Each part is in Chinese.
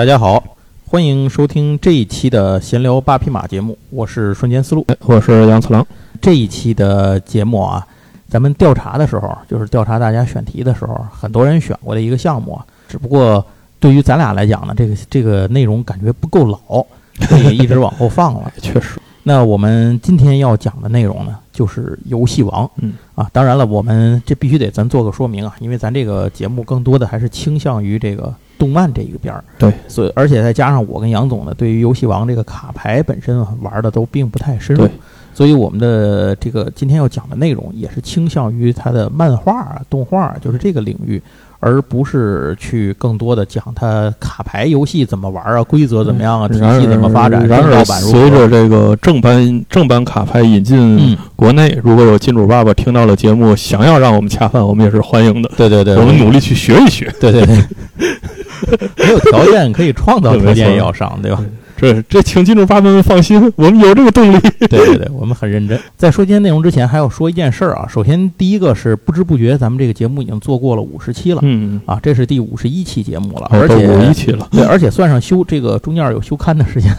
大家好，欢迎收听这一期的闲聊八匹马节目，我是瞬间思路，我是杨次郎。这一期的节目啊，咱们调查的时候，就是调查大家选题的时候，很多人选过的一个项目，只不过对于咱俩来讲呢，这个这个内容感觉不够老，所以一直往后放了。确实，那我们今天要讲的内容呢，就是游戏王。嗯啊，当然了，我们这必须得咱做个说明啊，因为咱这个节目更多的还是倾向于这个动漫这一个边儿。对，所以而且再加上我跟杨总呢，对于游戏王这个卡牌本身啊玩的都并不太深入，所以我们的这个今天要讲的内容也是倾向于它的漫画啊、动画啊，就是这个领域。而不是去更多的讲它卡牌游戏怎么玩啊，规则怎么样啊，体系怎么发展，然而，正版如何随着这个正版正版卡牌引进嗯，国内，如果有金主爸爸听到了节目，想要让我们恰饭，我们也是欢迎的。对对对，我们努力去学一学。对对对，没有条件可以创造 对条件也要上，对吧？这这，请金主爸爸们放心，我们有这个动力。对对对，我们很认真。在说今天内容之前，还要说一件事儿啊。首先，第一个是不知不觉咱们这个节目已经做过了五十期了嗯，啊，这是第五十一期节目了，而且五一期了。对，而且算上休这个中间有休刊的时间，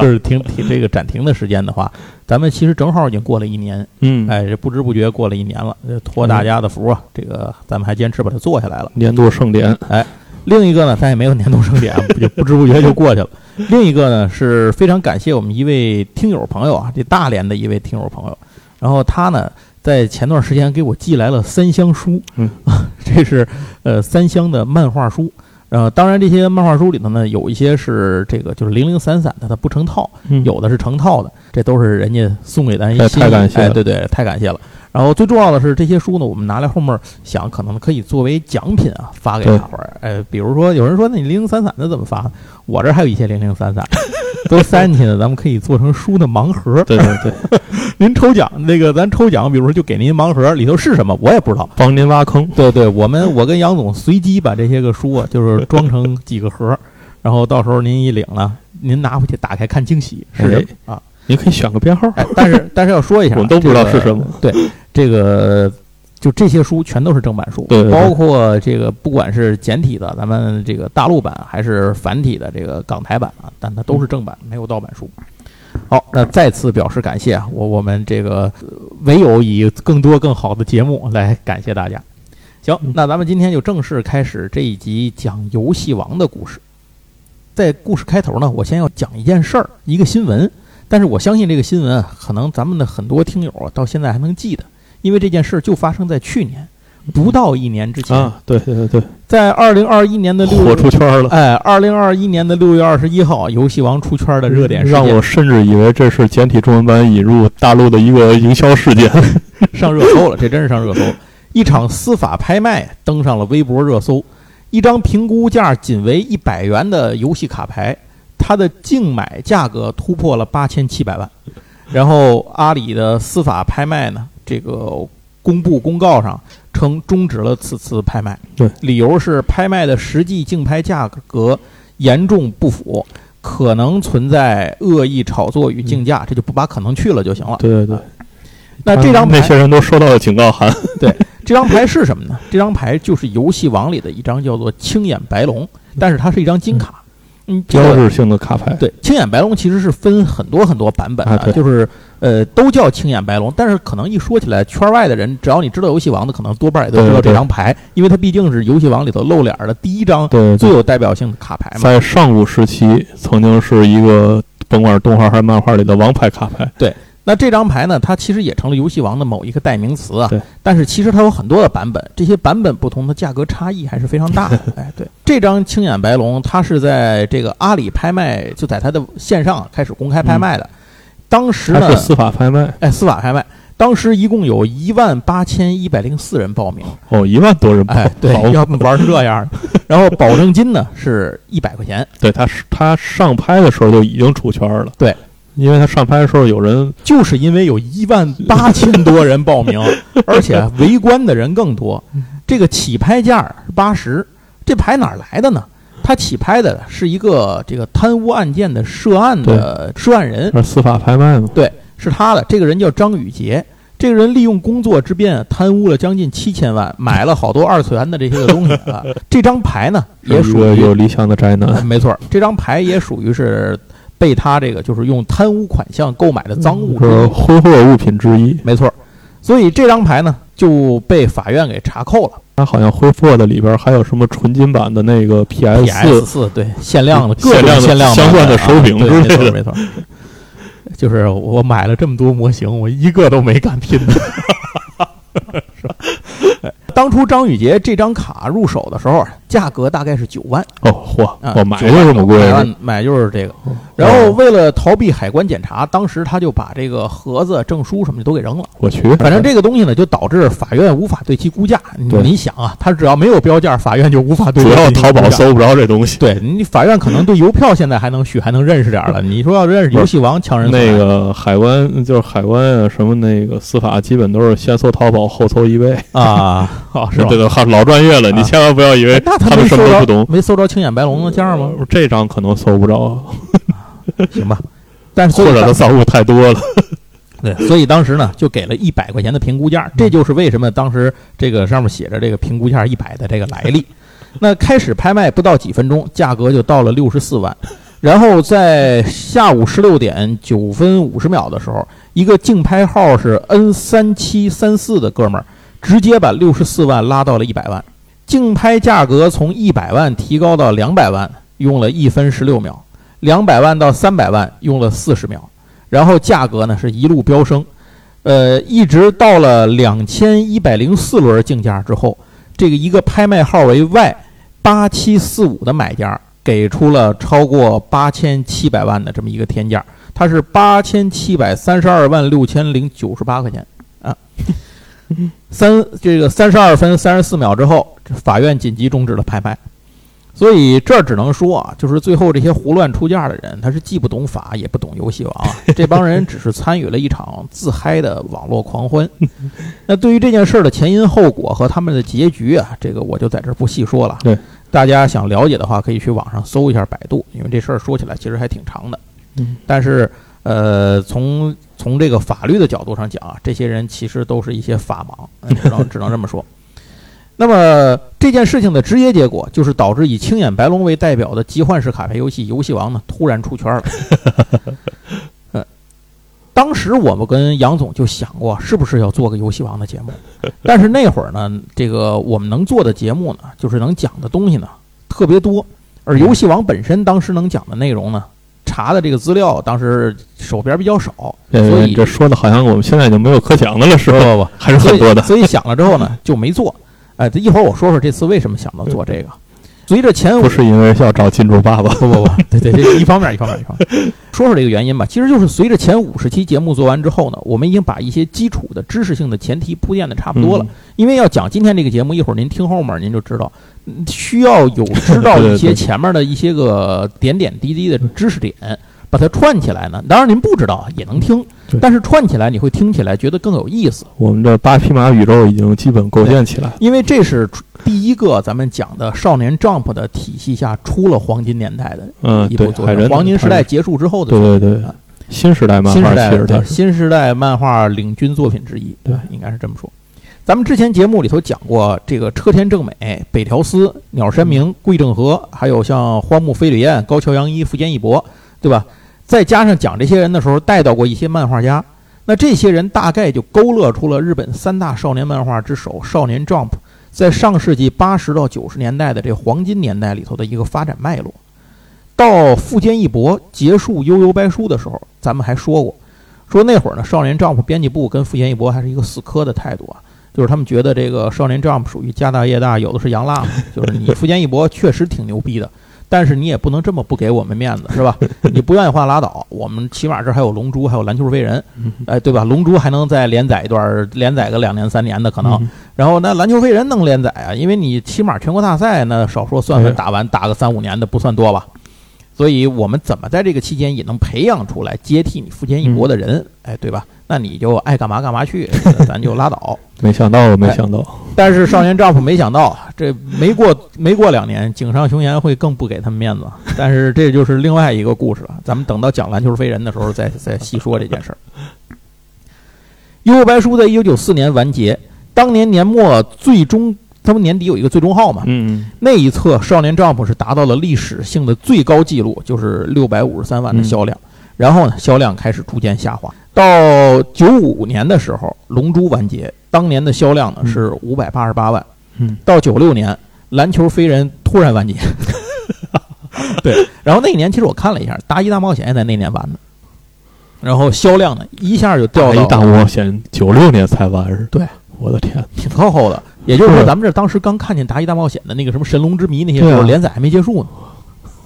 就是停停这个暂停的时间的话，咱们其实正好已经过了一年，嗯，哎，这不知不觉过了一年了，这托大家的福啊，这个咱们还坚持把它做下来了。年度盛典，另一个呢，咱也没有年度盛典，就不知不觉就过去了。另一个呢，是非常感谢我们一位听友朋友啊，这大连的一位听友朋友，然后他呢，在前段时间给我寄来了三箱书，嗯，这是呃三箱的漫画书。呃，当然这些漫画书里头呢，有一些是这个就是零零散散的，它不成套，嗯有的是成套的，这都是人家送给咱一太心意哎，太感谢了对对，太感谢了。然后最重要的是，这些书呢，我们拿来后面想，可能可以作为奖品啊，发给大伙儿。哎，比如说有人说，那你零零散散的怎么发？我这儿还有一些零零散散，都塞进去的，咱们可以做成书的盲盒。对 对对，您抽奖那个，咱抽奖，比如说就给您盲盒，里头是什么我也不知道。帮您挖坑。对对，我们我跟杨总随机把这些个书啊，就是装成几个盒，然后到时候您一领了，您拿回去打开看惊喜是什么啊？您可以选个编号，哎，但是 但是要说一下啊，我们都不知道是什么。对，这个就这些书全都是正版书，对对对包括这个不管是简体的，咱们这个大陆版还是繁体的这个港台版啊，但它都是正版，没有盗版书。好，那再次表示感谢啊！我我们这个呃唯有以更多更好的节目来感谢大家。行，嗯那咱们今天就正式开始这一集讲游戏王的故事。在故事开头呢，我先要讲一件事儿，一个新闻。但是我相信这个新闻啊，可能咱们的很多听友啊到现在还能记得，因为这件事就发生在去年，不到一年之前，啊，对对对对，在二零二一年的六火月，出圈了。哎，二零二一年的六月二十一号，游戏王出圈的热点事件让我甚至以为这是简体中文版引入大陆的一个营销事件。上热搜了，这真是上热搜了。一场司法拍卖登上了微博热搜，一张评估价仅为一百元的游戏卡牌，它的竞买价格突破了八千七百万。然后阿里的司法拍卖呢，这个公布公告上称终止了此次拍卖，对，理由是拍卖的实际竞拍价格严重不符。可能存在恶意炒作与竞价，这就不把可能去了就行了。对对对，那这张牌那些人都收到了警告函。对这张牌是什么呢？这张牌就是游戏王里的一张叫做青眼白龙，但是它是一张金卡。嗯，这个标志性的卡牌。对青眼白龙其实是分很多很多版本的，就是呃都叫青眼白龙，但是可能一说起来，圈外的人只要你知道游戏王的，可能多半也都知道对对这张牌，因为它毕竟是游戏王里头露脸的第一张对对，最有代表性的卡牌嘛。在上古时期曾经是一个甭管是动画还是漫画里的王牌卡牌。那这张牌呢，它其实也成了游戏王的某一个代名词啊。对。但是其实它有很多的版本，这些版本不同的价格差异还是非常大的。哎，对，这张青眼白龙，它是在这个阿里拍卖，就在它的线上开始公开拍卖的。当时呢司法拍卖哎，司法拍卖，当时一共有一万八千一百零四人报名。哦，一万多人报哎，对，要不玩成这样的。然后保证金呢是一百块钱，对他是他上拍的时候就已经出圈了。对，因为他上拍的时候有人就是因为有一万八千多人报名，而且围观的人更多。这个起拍价是八十，这牌哪儿来的呢？他起拍的是一个这个贪污案件的涉案的涉案人，是司法拍卖吗，对，是他的。这个人叫张宇杰。这个人利用工作之便贪污了将近七千万，买了好多二次元的这些个东西啊。这张牌呢，也属于有理想的宅男，没错，这张牌也属于是被他这个就是用贪污款项购买的赃物之是，挥霍物品之一。没错。所以这张牌呢就被法院给查扣了。他好像挥霍的里边还有什么纯金版的那个 PS PS 四对限量的各限量的种限量相关的手柄之类的错没错。就是我买了这么多模型，我一个都没敢拼的。是吧？哎当初张宇杰这张卡入手的时候，价格大概是九万哦，嚯，啊，我买9万就这么贵买就是这个。然后为了逃避海关检查，当时他就把这个盒子、证书什么的都给扔了。我去，反正这个东西呢，就导致法院无法对其估价。你你想啊，他只要没有标价，法院就无法对主要淘宝搜不着这东西。对你法院可能对邮票现在还能许还能认识点儿了。你说要认识游戏王，强人那个海关就是海关啊，什么那个司法，基本都是先搜淘宝，后搜一位，啊，哦 是吧？对对，好老专业了，你啊千万不要以为他们什么都不懂。没搜着青眼白龙的价吗？这张可能搜不着，行吧，但是所以当或者他赃物太多了。对，所以当时呢就给了一百块钱的评估价，这就是为什么当时这个上面写着这个评估价一百的这个来历。那开始拍卖不到几分钟，价格就到了六十四万。然后在下午十六点九分五十秒的时候，一个竞拍号是 N 三七三四的哥们儿，直接把六十四万拉到了一百万。竞拍价格从一百万提高到两百万，用了一分十六秒；两百万到三百万用了四十秒。然后价格呢是一路飙升，呃，一直到了两千一百零四轮竞价之后，这个一个拍卖号为 Y 八七四五的买家给出了超过八千七百万的这么一个天价，它是八千七百三十二万六千零九十八块钱啊。三这个三十二分三十四秒之后，法院紧急终止了拍卖。所以这儿只能说啊，就是最后这些胡乱出价的人，他是既不懂法也不懂游戏王啊，这帮人只是参与了一场自嗨的网络狂欢。那对于这件事儿的前因后果和他们的结局啊，这个我就在这儿不细说了。对，大家想了解的话，可以去网上搜一下百度，因为这事儿说起来其实还挺长的。嗯，但是呃，从从这个法律的角度上讲啊，这些人其实都是一些法盲，只能只能这么说。那么这件事情的直接结果，就是导致以青眼白龙为代表的集幻式卡牌游戏《游戏王》呢突然出圈了。呃，当时我们跟杨总就想过，是不是要做个游戏王的节目？但是那会儿呢，这个我们能做的节目呢，就是能讲的东西呢特别多，而游戏王本身当时能讲的内容呢，查的这个资料当时手边比较少，所呃，以这说的好像我们现在就没有可讲的了，是不吧？不不，还是很多的。所以想了之后呢，就没做。哎，这一会儿我说说这次为什么想到做这个。随着前五不是因为要找金主爸爸，不不不，对对对，一方面一方面一方面，说说这个原因吧。其实就是随着前五十期节目做完之后呢，我们已经把一些基础的知识性的前提铺垫的差不多了。嗯因为要讲今天这个节目，一会儿您听后面您就知道，嗯需要有知道一些前面的一些个点点滴滴的知识点，把它串起来呢。当然您不知道也能听，但是串起来你会听起来觉得更有意思。我们的八匹马宇宙已经基本构建起来。因为这是第一个咱们讲的少年 Jump 的体系下出了黄金年代的嗯，一部作品，黄金时代结束之后的对对对啊，新时代漫画新时代新时代漫画领军作品之一，对应该是这么说。咱们之前节目里头讲过，这个车田正美、北条司、鸟山明、桂正和，还有像荒木飞吕彦、高桥洋一、富坚义博，对吧？再加上讲这些人的时候，带到过一些漫画家，那这些人大概就勾勒出了日本三大少年漫画之首少年 Jump 在上世纪八十到九十年代的这黄金年代里头的一个发展脉络。到富坚义博结束《悠悠白书》的时候，咱们还说过，说那会儿呢，少年 Jump 编辑部跟富坚义博还是一个死磕的态度啊，就是他们觉得这个少年 Jump 属于家大业大，有的是洋蜡嘛，就是你富坚义博确实挺牛逼的，但是你也不能这么不给我们面子，是吧？你不愿意画拉倒，我们起码这还有龙珠，还有篮球飞人，哎，对吧？龙珠还能再连载一段，连载个两年三年的可能。嗯然后那篮球飞人能连载啊，因为你起码全国大赛那少说算算打完打个三五年的不算多吧。所以我们怎么在这个期间也能培养出来接替你富坚义博的人，哎，对吧？那你就爱干嘛干嘛去，咱就拉倒。没想到，没想到，但是少年丈夫没想到，这没过没过两年，井上雄彦会更不给他们面子。但是这就是另外一个故事了，咱们等到讲篮球飞人的时候再再细说这件事儿。幽游白书在一九九四年完结，当年年末最终，他们年底有一个最终号嘛，嗯那一册《少年 Jump》是达到了历史性的最高纪录，就是六百五十三万的销量。然后呢，销量开始逐渐下滑。到九五年的时候，《龙珠》完结，当年的销量呢嗯是五百八十八万。嗯，到九六年，《篮球飞人》突然完结。对，然后那一年其实我看了一下，《大一大冒险》也在那年完的。然后销量呢一下就掉到大一大冒险九六年才完是？对，我的天，挺靠后的。也就是说，咱们这当时刚看见《大一大冒险》的那个什么《神龙之谜》那些时候，连载还没结束呢。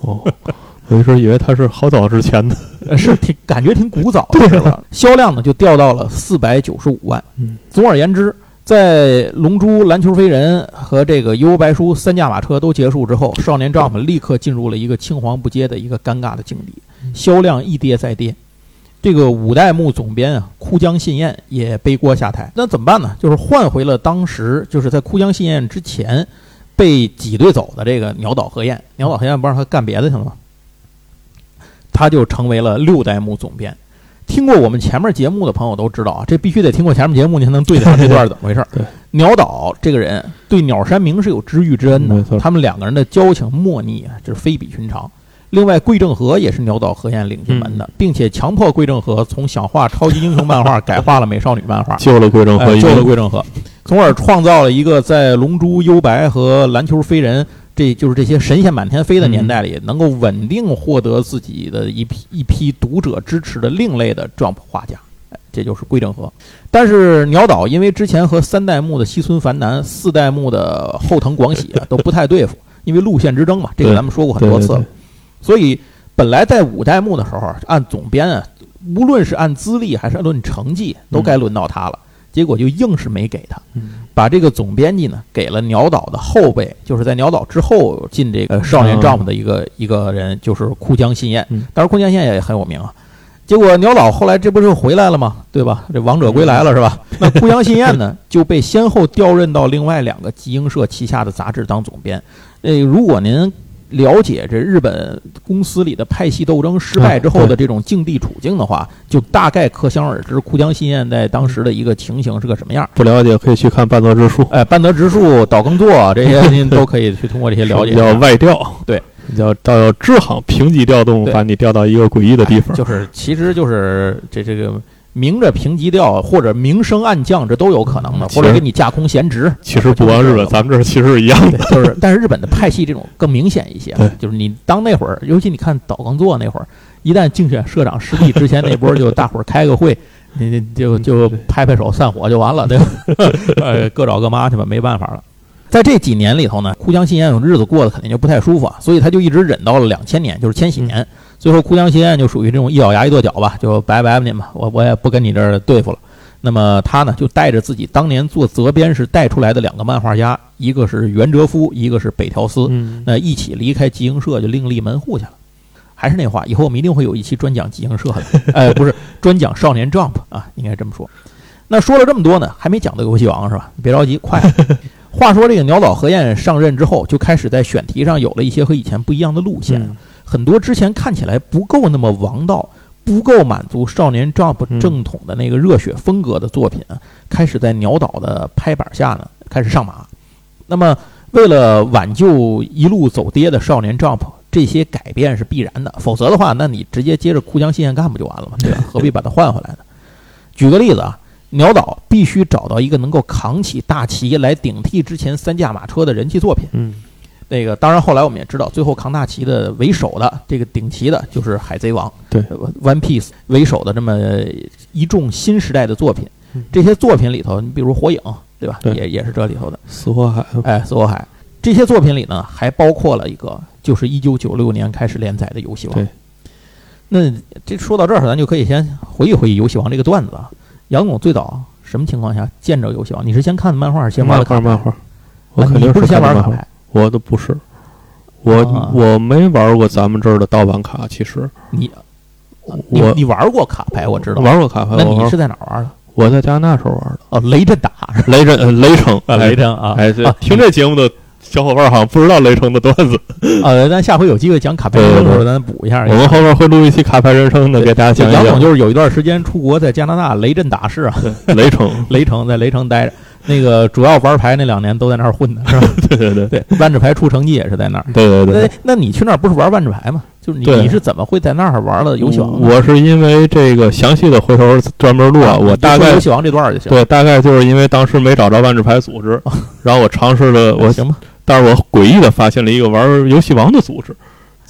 哦，我一直以为它是好早之前的。呃，是挺感觉挺古早的，是吧？销量呢就掉到了四百九十五万。嗯，总而言之，在《龙珠》《篮球飞人》和这个《幽游白书》三驾马车都结束之后，少年 Jump 立刻进入了一个青黄不接的一个尴尬的境地，销量一跌再跌。这个五代目总编啊，枯江信彦也背锅下台。那怎么办呢？就是换回了当时就是在枯江信彦之前被挤兑走的这个鸟岛和彦。鸟岛和彦不让他干别的去了吗？他就成为了六代目总编。听过我们前面节目的朋友都知道啊，这必须得听过前面节目，你才能对得上这段怎么回事。对，鸟岛这个人对鸟山明是有知遇之恩的他们两个人的交情莫逆啊，这是非比寻常。另外，桂正和也是鸟岛和彦领进门的，嗯。并且强迫桂正和从想画超级英雄漫画改画了美少女漫画，救了桂正和哎救了，桂正和，从而创造了一个在《龙珠》《幽白》和《篮球飞人》这就是这些神仙满天飞的年代里，能够稳定获得自己的一批一批读者支持的另类的 Jump 画家。哎这就是桂正和，但是鸟岛因为之前和三代目的西村繁男、四代目的后藤广喜啊都不太对付，因为路线之争嘛，这个咱们说过很多次了。对对所以本来在五代目的时候，按总编啊，无论是按资历还是按论成绩，都该轮到他了。结果就硬是没给他，嗯把这个总编辑呢给了鸟岛的后辈，就是在鸟岛之后进这个少年嗯 Jump 的一个、一个人，就是库江信彦嗯。当然，枯江信彦也很有名啊。结果鸟岛后来这不是回来了吗？对吧？这王者归来了是吧？那库江信彦呢就被先后调任到另外两个集英社旗下的杂志当总编。呃，如果您了解这日本公司里的派系斗争失败之后的这种境地处境的话，就大概可想而知库江新彦在当时的一个情形是个什么样。不了解可以去看半泽直树，哎，半泽直树、岛耕作这些 您都可以去通过这些了解一下。叫外调，对，叫到支行平级调动，把你调到一个诡异的地方。就是其实就是这这个明着平级调或者明升暗降，这都有可能的，或者给你架空闲职。其实不光日本，咱们这儿其实是一样的。就是，但是日本的派系这种更明显一些，就是你当那会儿，尤其你看岛耕作那会儿，一旦竞选社长失利之前那波，就大伙儿开个会，你你就就拍拍手散伙就完了，对吧？呃，各找各妈去吧，没办法了。在这几年里头呢，互相信彦日子过得肯定就不太舒服啊，所以他就一直忍到了两千年，就是千禧年。最后，枯江新彦就属于这种一咬牙一跺脚吧，就拜拜吧你们，我我也不跟你这儿对付了。那么他呢，就带着自己当年做责编时带出来的两个漫画家，一个是袁哲夫，一个是北条司，嗯，那一起离开集英社，就另立门户去了。还是那话，以后我们一定会有一期专讲集英社的，哎，不是专讲少年 Jump 啊，应该这么说。那说了这么多呢，还没讲到游戏王是吧？别着急，快。话说这个鸟岛和彦上任之后，就开始在选题上有了一些和以前不一样的路线。嗯很多之前看起来不够那么王道、不够满足少年 Jump 正统的那个热血风格的作品，开始在鸟岛的拍板下呢开始上马。那么，为了挽救一路走跌的少年 Jump，这些改变是必然的，否则的话，那你直接接着哭江信彦干不就完了吗？对吧？何必把它换回来呢？举个例子啊，鸟岛必须找到一个能够扛起大旗来顶替之前三驾马车的人气作品。嗯那个当然，后来我们也知道，最后扛大旗的为首的这个顶旗的就是《海贼王》对呃，One Piece 为首的这么一众新时代的作品嗯。这些作品里头，你比如《火影》，对吧？对也也是这里头的。死火海，哎，死火海这些作品里呢，还包括了一个，就是一九九六年开始连载的《游戏王》对。那这说到这儿，咱就可以先回忆回忆《游戏王》这个段子啊。杨总最早什么情况下见着《游戏王》？你是先看的漫画，还是先玩漫的卡牌？画漫画，我啊肯定不是先玩卡牌？我都不是，我啊我没玩过咱们这儿的盗版卡，其实你你我你玩过卡牌？我知道。玩过卡牌，那你是在哪儿玩的？我在加拿大时候玩的，哦，雷震打？雷震呃雷城，雷震啊，哎，啊听这节目的小伙伴好像不知道雷城的段子。呃，咱下回有机会讲卡牌人生的时候，咱补一下。我们后面会录一期卡牌人生的，给大家讲一讲。杨总就是有一段时间出国，在加拿大雷震大师啊，雷城，雷城在雷城待着。那个主要玩牌那两年都在那儿混的，是吧？对对对对，万智牌出成绩也是在那儿。对对对。那你去那儿不是玩万智牌吗？就是你你是怎么会在那儿玩了游戏王？我是因为这个详细的回头专门录啊，我大概游戏王这段就行。对，大概就是因为当时没找着万智牌组织，然后我尝试了，我行吧。但是我诡异的发现了一个玩游戏王的组织。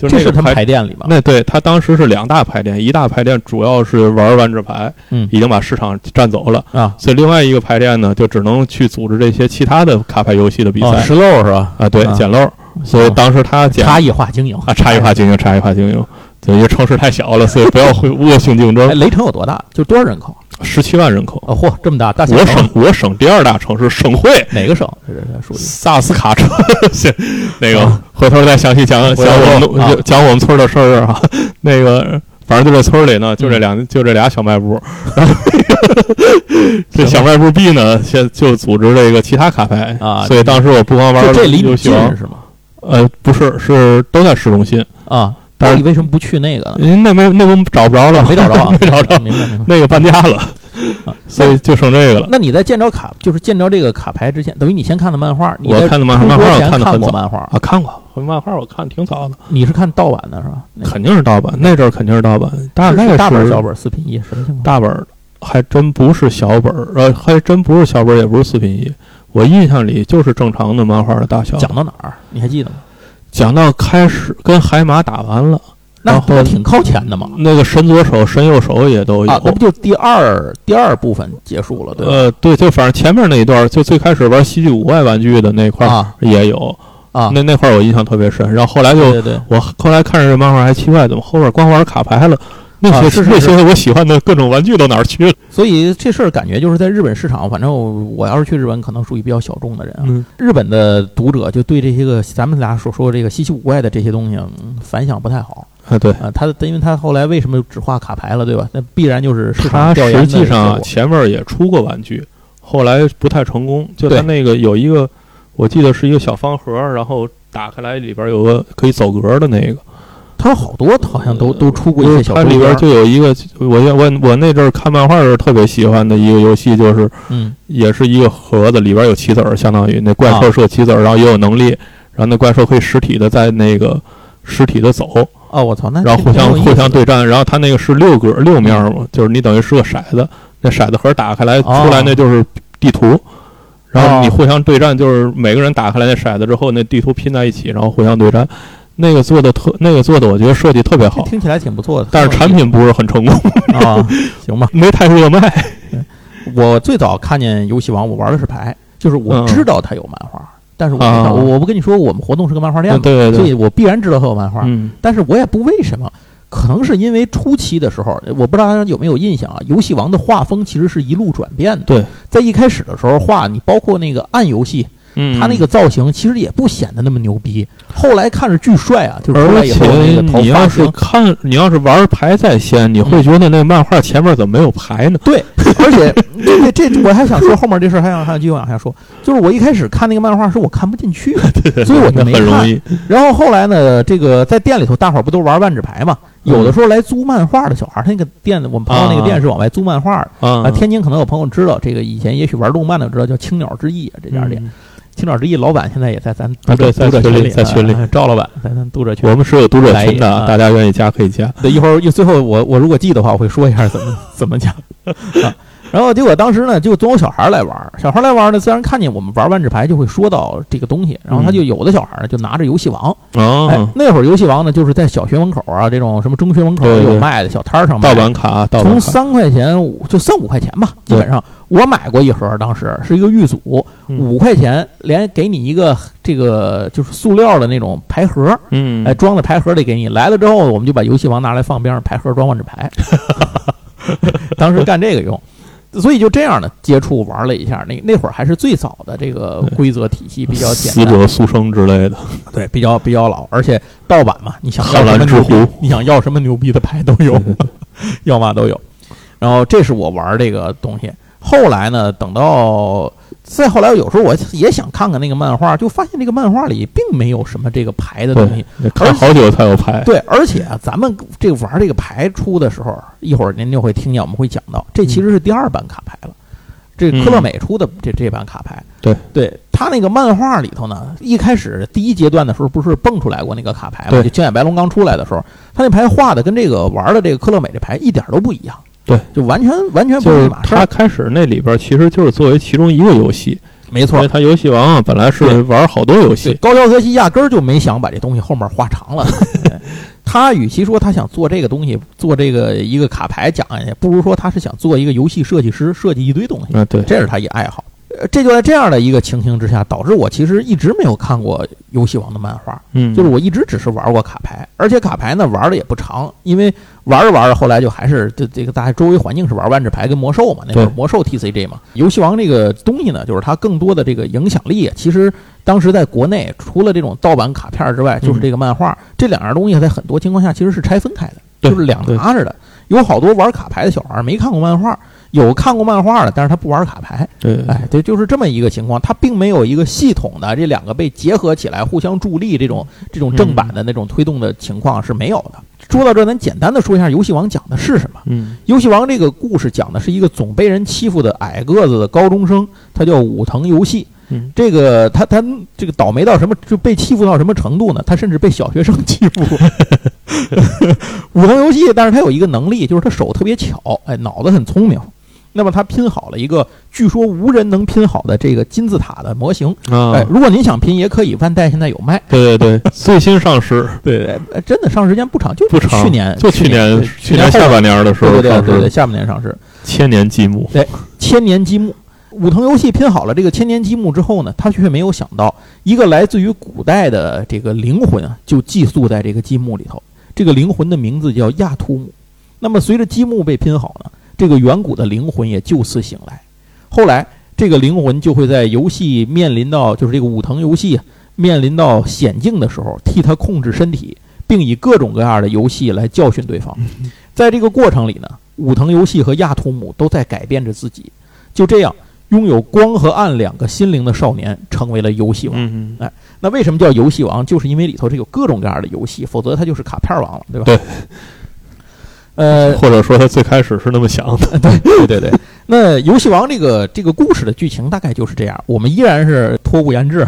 这是他们牌店里吗？那对他当时是两大牌店，一大牌店主要是玩万智牌，嗯，已经把市场占走了啊，所以另外一个牌店呢，就只能去组织这些其他的卡牌游戏的比赛，拾漏是吧？啊，对，捡漏。所以当时他差异化经营啊，差异化经营，差异化经营。对，因为城市太小了，所以不要会恶性竞争。雷城有多大？就多少人口？十七万人口啊！嚯，这么大！大我省我省第二大城市，省会哪个省？萨斯卡彻。那个回头再详细讲讲我们讲我们村的事儿啊。那个反正就这村里呢，就这两就这俩小卖部。这小卖部 B 呢，现就组织这个其他卡牌啊。所以当时我不光玩游戏王是吗？呃，不是，是都在市中心啊。但是你为什么不去那个？您那没那我们找不着了，没找着，没找着，明白明白。那个搬家了，所以就剩这个了。那你在见着卡，就是见着这个卡牌之前，等于你先看的漫画。我看的漫画，漫画我看的很早。漫画啊，看过漫画，我看挺早的。你是看盗版的是吧？肯定是盗版，那阵儿肯定是盗版。大概是大本小本四品一，什么情况？大本还真不是小本儿，呃，还真不是小本，也不是四品一。我印象里就是正常的漫画的大小。讲到哪儿？你还记得吗？讲到开始跟海马打完了。那后挺靠前的嘛？那个神左手、神右手也都有，那不就第二第二部分结束了？对呃，对，就反正前面那一段，就最开始玩戏剧五外玩具的那块儿也有啊，那那块儿我印象特别深。然后后来就，对对，我后来看着这漫画还奇怪，怎么后边光玩卡牌了？那些那些我喜欢的各种玩具都哪儿去了？所以这事儿感觉就是在日本市场，反正我要是去日本，可能属于比较小众的人啊。日本的读者就对这些个咱们俩所说这个稀奇古怪的这些东西反响不太好。啊，对啊，他因为他后来为什么只画卡牌了，对吧？那必然就是市场调研实际上前面也出过玩具，后来不太成功。就他那个有一个，我记得是一个小方盒，然后打开来里边有个可以走格的那个。他好多好像都都出过一些小。它里边就有一个，我我我那阵儿看漫画的时候特别喜欢的一个游戏，就是嗯，也是一个盒子，里边有棋子儿，相当于那怪兽射棋子儿，然后也有能力，然后那怪兽可以实体的在那个实体的走。哦，我操！那然后互相互相对战，然后它那个是六格六面嘛，就是你等于是个骰子，那骰子盒打开来出来那就是地图，然后你互相对战，就是每个人打开来那骰子之后，那地图拼在一起，然后互相对战。那个做的特，那个做的我觉得设计特别好，听起来挺不错的，但是产品不是很成功 啊。行吧，没太热卖。我最早看见游戏王，我玩的是牌，就是我知道它有漫画。但是我我我不跟你说，我们活动是个漫画店嘛，对对对，所以我必然知道它有漫画。嗯，但是我也不为什么，可能是因为初期的时候，我不知道大家有没有印象啊？游戏王的画风其实是一路转变的。对，在一开始的时候画，你包括那个暗游戏。嗯，他那个造型其实也不显得那么牛逼，后来看着巨帅啊！就出来以后那个你要是看，你要是玩牌在先，你会觉得那漫画前面怎么没有牌呢？对，而且这这我还想说后面这事儿，还想还想继续往下说。就是我一开始看那个漫画是我看不进去，所以我就没看。然后后来呢，这个在店里头，大伙儿不都玩万纸牌嘛？有的时候来租漫画的小孩，他那个店，我们朋友那个店是往外租漫画的啊。天津可能有朋友知道这个，以前也许玩动漫的知道叫青鸟之翼这家店。青鸟之翼老板现在也在咱读者读者群里，在群里，赵老板在咱读者群。我们是有读者群的，大家愿意加可以加。对，一会儿最后我我如果记的话，我会说一下怎么怎么讲。啊，然后结果当时呢，就总有小孩来玩，小孩来玩呢，自然看见我们玩万智牌，就会说到这个东西。然后他就有的小孩呢，就拿着游戏王。哦，那会儿游戏王呢，就是在小学门口啊，这种什么中学门口有卖的小摊上卖。盗版卡，从三块钱就三五块钱吧，基本上。我买过一盒，当时是一个玉组，五块钱，连给你一个这个就是塑料的那种牌盒，嗯，哎，装在牌盒里给你。来了之后，我们就把游戏王拿来放边上，牌盒装万智牌。当时干这个用，所以就这样的接触玩了一下。那那会儿还是最早的这个规则体系比较简单，死者速生之类的，对，比较比较老，而且盗版嘛，你想要什么牛逼，你想要什么牛逼的牌都有，要嘛都有。然后这是我玩这个东西。后来呢？等到再后来，有时候我也想看看那个漫画，就发现这个漫画里并没有什么这个牌的东西。看好久才有牌。对，而且啊，咱们这个玩这个牌出的时候，一会儿您就会听见我们会讲到，这其实是第二版卡牌了。这科乐美出的这这版卡牌，对对，他那个漫画里头呢，一开始第一阶段的时候不是蹦出来过那个卡牌吗？就青眼白龙刚出来的时候，他那牌画的跟这个玩的这个科乐美这牌一点都不一样。对，就完全完全不是一码事。他开始那里边其实就是作为其中一个游戏，没错。他游戏王啊，本来是玩好多游戏。高桥和希压根儿就没想把这东西后面画长了。他与其说他想做这个东西，做这个一个卡牌讲下去，不如说他是想做一个游戏设计师，设计一堆东西。啊，对，这是他一爱好。呃，这就在这样的一个情形之下，导致我其实一直没有看过游戏王的漫画。嗯，就是我一直只是玩过卡牌，而且卡牌呢玩的也不长，因为玩着玩着后来就还是这这个大家周围环境是玩万智牌跟魔兽嘛，那会儿魔兽 TCG 嘛。游戏王这个东西呢，就是它更多的这个影响力，其实当时在国内除了这种盗版卡片之外，就是这个漫画，这两样东西在很多情况下其实是拆分开的，就是两拿着的。有好多玩卡牌的小孩没看过漫画。有看过漫画的，但是他不玩卡牌。对，哎，对，就是这么一个情况。他并没有一个系统的这两个被结合起来，互相助力这种这种正版的那种推动的情况是没有的。说到这，咱简单的说一下《游戏王》讲的是什么。嗯，《游戏王》这个故事讲的是一个总被人欺负的矮个子的高中生，他叫武藤游戏。嗯，这个他他这个倒霉到什么就被欺负到什么程度呢？他甚至被小学生欺负。武藤游戏，但是他有一个能力，就是他手特别巧，哎，脑子很聪明。那么他拼好了一个据说无人能拼好的这个金字塔的模型啊！哎，如果您想拼也可以，万代现在有卖。对对对，最新上市，对对，真的上时间不长，就不长，去年就去年去年下半年的时候，对对对对，下半年上市。千年积木，对，千年积木，武藤游戏拼好了这个千年积木之后呢，他却没有想到一个来自于古代的这个灵魂啊，就寄宿在这个积木里头。这个灵魂的名字叫亚图姆。那么随着积木被拼好呢？这个远古的灵魂也就此醒来，后来这个灵魂就会在游戏面临到就是这个武藤游戏面临到险境的时候，替他控制身体，并以各种各样的游戏来教训对方。在这个过程里呢，武藤游戏和亚图姆都在改变着自己。就这样，拥有光和暗两个心灵的少年成为了游戏王。哎，那为什么叫游戏王？就是因为里头这有各种各样的游戏，否则他就是卡片王了，对吧？对。呃，或者说他最开始是那么想的，对对对对。那游戏王这个这个故事的剧情大概就是这样。我们依然是托物言志，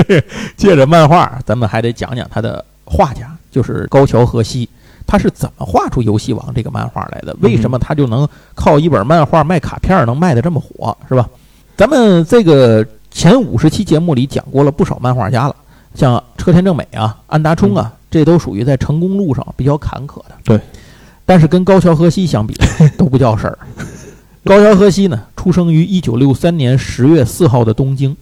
借着漫画，咱们还得讲讲他的画家，就是高桥和希，他是怎么画出游戏王这个漫画来的？为什么他就能靠一本漫画卖卡片能卖的这么火，是吧？咱们这个前五十期节目里讲过了不少漫画家了，像车田正美啊、安达充啊，这都属于在成功路上比较坎坷的。对。但是跟高桥和希相比，都不叫事儿。高桥和希呢，出生于一九六三年十月四号的东京，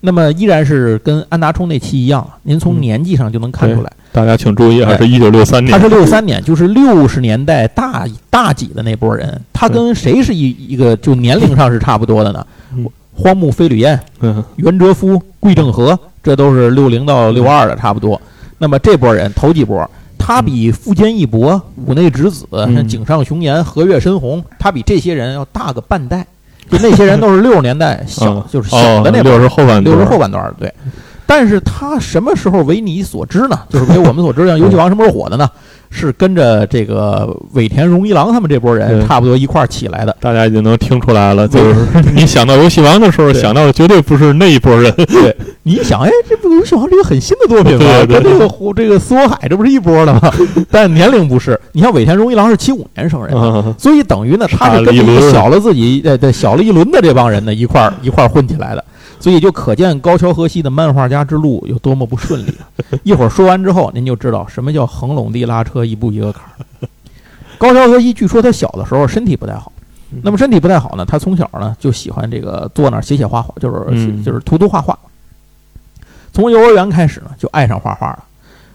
那么依然是跟安达充那期一样，您从年纪上就能看出来。大家请注意，啊是一九六三年。他是六三年，就是六十年代大大几的那波人。他跟谁是一一个就年龄上是差不多的呢？荒木飞吕彦、袁哲夫、桂正和，这都是六零到六二的，差不多。那么这波人头几波。他比富坚义博、五内直子、井上雄彦、和月深红，他比这些人要大个半代。就那些人都是六十年代小，就是小的那六十后半六十后半段对。但是他什么时候为你所知呢？就是为我们所知，像游戏王什么时候火的呢？是跟着这个尾田荣一郎他们这波人差不多一块儿起来的，大家已经能听出来了。就是你想到游戏王的时候，想到的绝对不是那一波人。对，你想，哎，这不游戏王是一个很新的作品吗？跟这个这个苏海这不是一波的吗？但年龄不是。你像尾田荣一郎是七五年生人，所以等于呢，他是跟这个小了自己呃对小了一轮的这帮人呢一块儿一块儿混起来的。所以就可见高桥和希的漫画家之路有多么不顺利。一会儿说完之后，您就知道什么叫横垄地拉车，一步一个坎儿。高桥和希据说他小的时候身体不太好，那么身体不太好呢，他从小呢就喜欢这个坐那儿写写画画，就是就是涂涂画画。从幼儿园开始呢，就爱上画画了。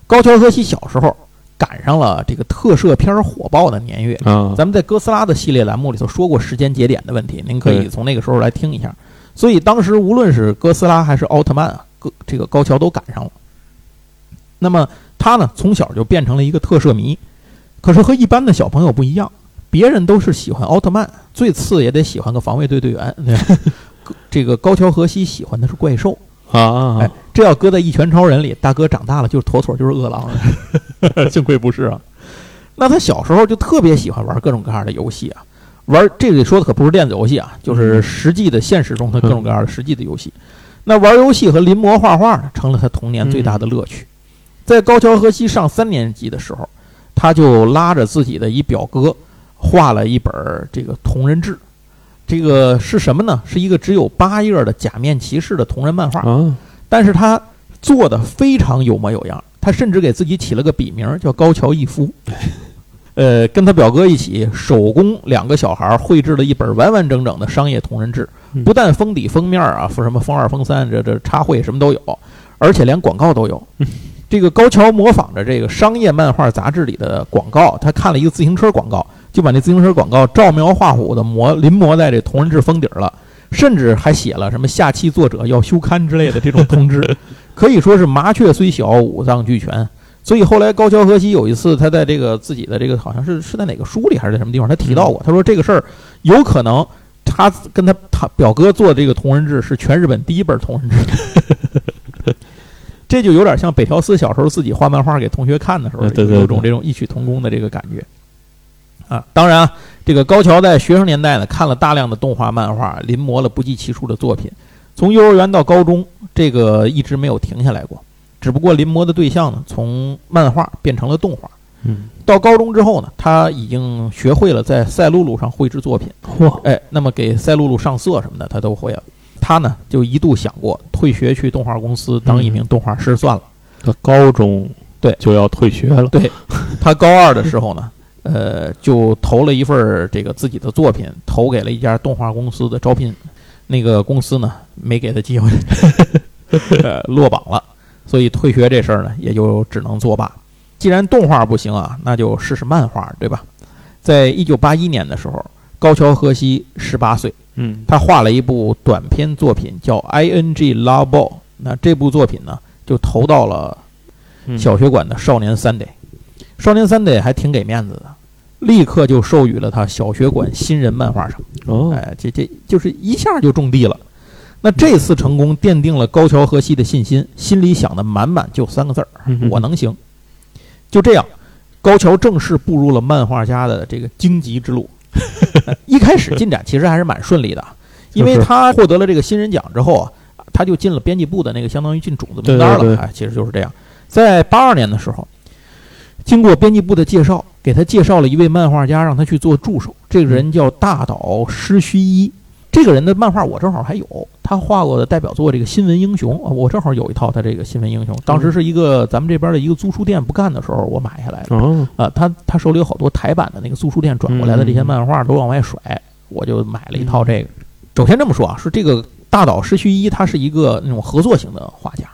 高桥和希小时候赶上了这个特摄片火爆的年月啊，咱们在哥斯拉的系列栏目里头说过时间节点的问题，您可以从那个时候来听一下。所以当时无论是哥斯拉还是奥特曼啊，高这个高桥都赶上了。那么他呢，从小就变成了一个特摄迷。可是和一般的小朋友不一样，别人都是喜欢奥特曼，最次也得喜欢个防卫队队员。这个高桥和希喜欢的是怪兽啊，哎，这要搁在《一拳超人》里，大哥长大了就是妥妥就是饿狼了，幸亏不是啊。那他小时候就特别喜欢玩各种各样的游戏啊，玩这里说的可不是电子游戏啊，就是实际的现实中的各种各样的实际的游戏。那玩游戏和临摹画画呢，成了他童年最大的乐趣。在高桥和希上三年级的时候，他就拉着自己的一表哥画了一本这个同人志。这个是什么呢？是一个只有八页的假面骑士的同人漫画。但是他做的非常有模有样，他甚至给自己起了个笔名叫高桥一夫。呃，跟他表哥一起手工两个小孩绘制了一本完完整整的商业同人志，不但封底封面啊，封什么封二封三，这这插绘什么都有，而且连广告都有。这个高桥模仿着这个商业漫画杂志里的广告，他看了一个自行车广告，就把那自行车广告照描画虎的模临摹在这同人志封底了，甚至还写了什么下期作者要休刊之类的这种通知，可以说是麻雀虽小，五脏俱全。所以后来高桥和希有一次，他在这个自己的这个好像是是在哪个书里还是在什么地方，他提到过，他说这个事儿有可能他跟他他表哥做的这个同人志是全日本第一本同人志，这就有点像北条司小时候自己画漫画给同学看的时候，有种这种异曲同工的这个感觉啊。当然啊，这个高桥在学生年代呢看了大量的动画漫画，临摹了不计其数的作品，从幼儿园到高中，这个一直没有停下来过。只不过临摹的对象呢，从漫画变成了动画。嗯，到高中之后呢，他已经学会了在赛璐璐上绘制作品。嚯，哎，那么给赛璐璐上色什么的，他都会了。他呢，就一度想过退学去动画公司当一名动画师算了。他高中对就要退学了。对，他高二的时候呢，呃，就投了一份这个自己的作品，投给了一家动画公司的招聘。那个公司呢，没给他机会，落榜了。所以退学这事儿呢，也就只能作罢。既然动画不行啊，那就试试漫画，对吧？在一九八一年的时候，高桥和希十八岁，嗯，他画了一部短篇作品叫《I N G Love Ball》。那这部作品呢，就投到了小学馆的少年 Sunday。少年 Sunday 还挺给面子的，立刻就授予了他小学馆新人漫画赏。哦，哎，这这就是一下就种地了。那这次成功奠定了高桥和希的信心，心里想的满满就三个字儿：我能行。就这样，高桥正式步入了漫画家的这个荆棘之路。一开始进展其实还是蛮顺利的，因为他获得了这个新人奖之后啊，他就进了编辑部的那个相当于进种子名单了。哎，其实就是这样。在八二年的时候，经过编辑部的介绍，给他介绍了一位漫画家，让他去做助手。这个人叫大岛诗须一。这个人的漫画我正好还有，他画过的代表作这个新闻英雄，我正好有一套他这个新闻英雄。当时是一个咱们这边的一个租书店不干的时候，我买下来的。啊，他他手里有好多台版的那个租书店转过来的这些漫画都往外甩，我就买了一套这个。首先这么说啊，是这个大岛失须一，他是一个那种合作型的画家，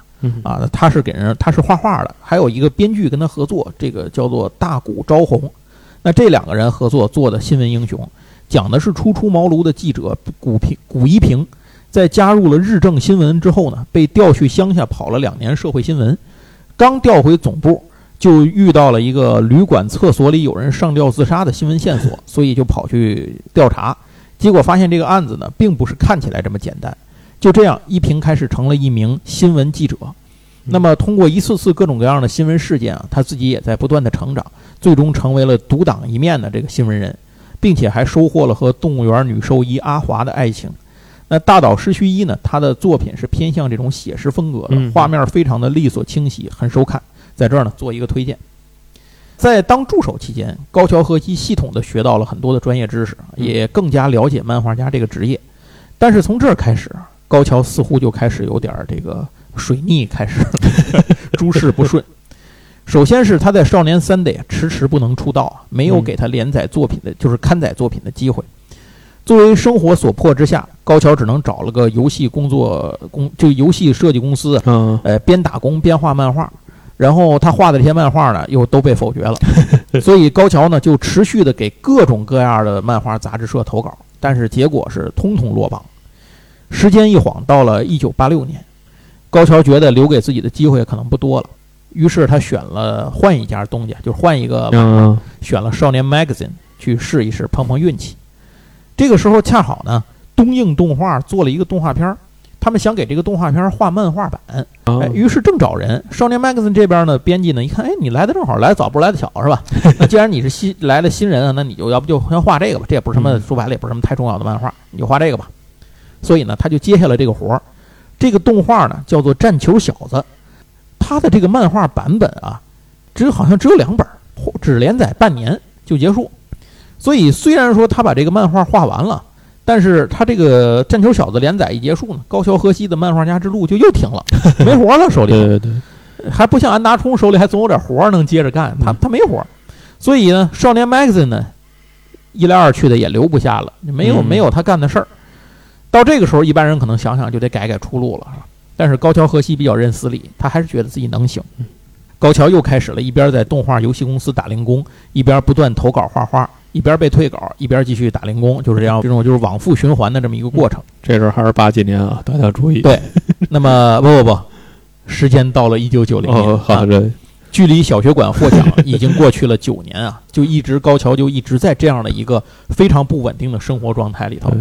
啊，他是给人他是画画的，还有一个编剧跟他合作，这个叫做大谷昭宏。那这两个人合作做的新闻英雄。讲的是初出茅庐的记者古平古一平，在加入了日政新闻之后呢，被调去乡下跑了两年社会新闻，刚调回总部，就遇到了一个旅馆厕所里有人上吊自杀的新闻线索，所以就跑去调查，结果发现这个案子呢，并不是看起来这么简单。就这样，一平开始成了一名新闻记者。那么，通过一次次各种各样的新闻事件啊，他自己也在不断的成长，最终成为了独当一面的这个新闻人。并且还收获了和动物园女兽医阿华的爱情。那大岛失须一呢？他的作品是偏向这种写实风格的，画面非常的利索清晰，很收看。在这儿呢，做一个推荐。在当助手期间，高桥和希系统的学到了很多的专业知识，也更加了解漫画家这个职业。但是从这儿开始，高桥似乎就开始有点这个水逆，开始 诸事不顺。首先是他在少年 Sunday 迟迟不能出道，没有给他连载作品的，就是刊载作品的机会。作为生活所迫之下，高桥只能找了个游戏工作工，就游戏设计公司，呃，边打工边画漫画。然后他画的这些漫画呢，又都被否决了。所以高桥呢，就持续的给各种各样的漫画杂志社投稿，但是结果是通通落榜。时间一晃到了一九八六年，高桥觉得留给自己的机会可能不多了。于是他选了换一家东家，就是换一个，选了《少年 Magazine》去试一试，碰碰运气。这个时候恰好呢，东映动画做了一个动画片儿，他们想给这个动画片画漫画版，哎，于是正找人。少年 magazine 这边呢，编辑呢一看，哎，你来的正好，来的早不如来的巧，是吧？那既然你是新来的新人啊，那你就要不就先画这个吧，这也不是什么说白了也不是什么太重要的漫画，你就画这个吧。所以呢，他就接下了这个活儿。这个动画呢叫做《战球小子》，他的这个漫画版本啊，只好像只有两本，只连载半年就结束。所以虽然说他把这个漫画画完了，但是他这个《战球小子》连载一结束呢，高桥和希的漫画家之路就又停了，没活了手里。对对对，还不像安达充手里还总有点活能接着干，他他没活。所以呢，少年 magazine 呢，一来二去的也留不下了，没有没有他干的事儿。到这个时候，一般人可能想想就得改改出路了？但是高桥和希比较认死理，他还是觉得自己能行。高桥又开始了一边在动画游戏公司打零工，一边不断投稿画画，一边被退稿，一边继续打零工，就是这样，这种就是往复循环的这么一个过程。这时候还是八几年啊，大家注意。对，那么 不不不，时间到了一九九零年，好的，距离小学馆获奖 已经过去了九年啊，就一直高桥就一直在这样的一个非常不稳定的生活状态里头。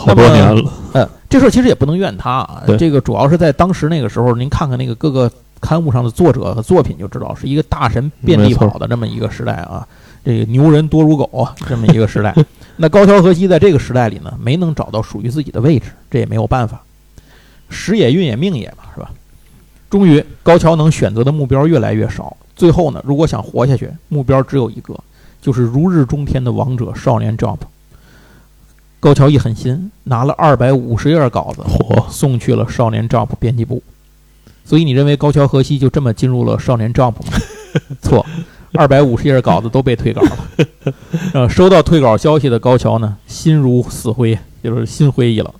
好多年了，呃，这事儿其实也不能怨他啊。这个主要是在当时那个时候，您看看那个各个刊物上的作者和作品，就知道是一个大神遍地跑的这么一个时代啊。这个牛人多如狗这么一个时代。那高桥和希在这个时代里呢，没能找到属于自己的位置，这也没有办法。时也运也命也嘛，是吧？终于，高桥能选择的目标越来越少。最后呢，如果想活下去，目标只有一个，就是如日中天的王者少年 Jump。高桥一狠心，拿了二百五十页稿子，嚯，送去了少年 Jump 编辑部。所以你认为高桥和希就这么进入了少年 Jump 吗？错，二百五十页稿子都被退稿了。呃，收到退稿消息的高桥呢，心如死灰，就是心灰意冷。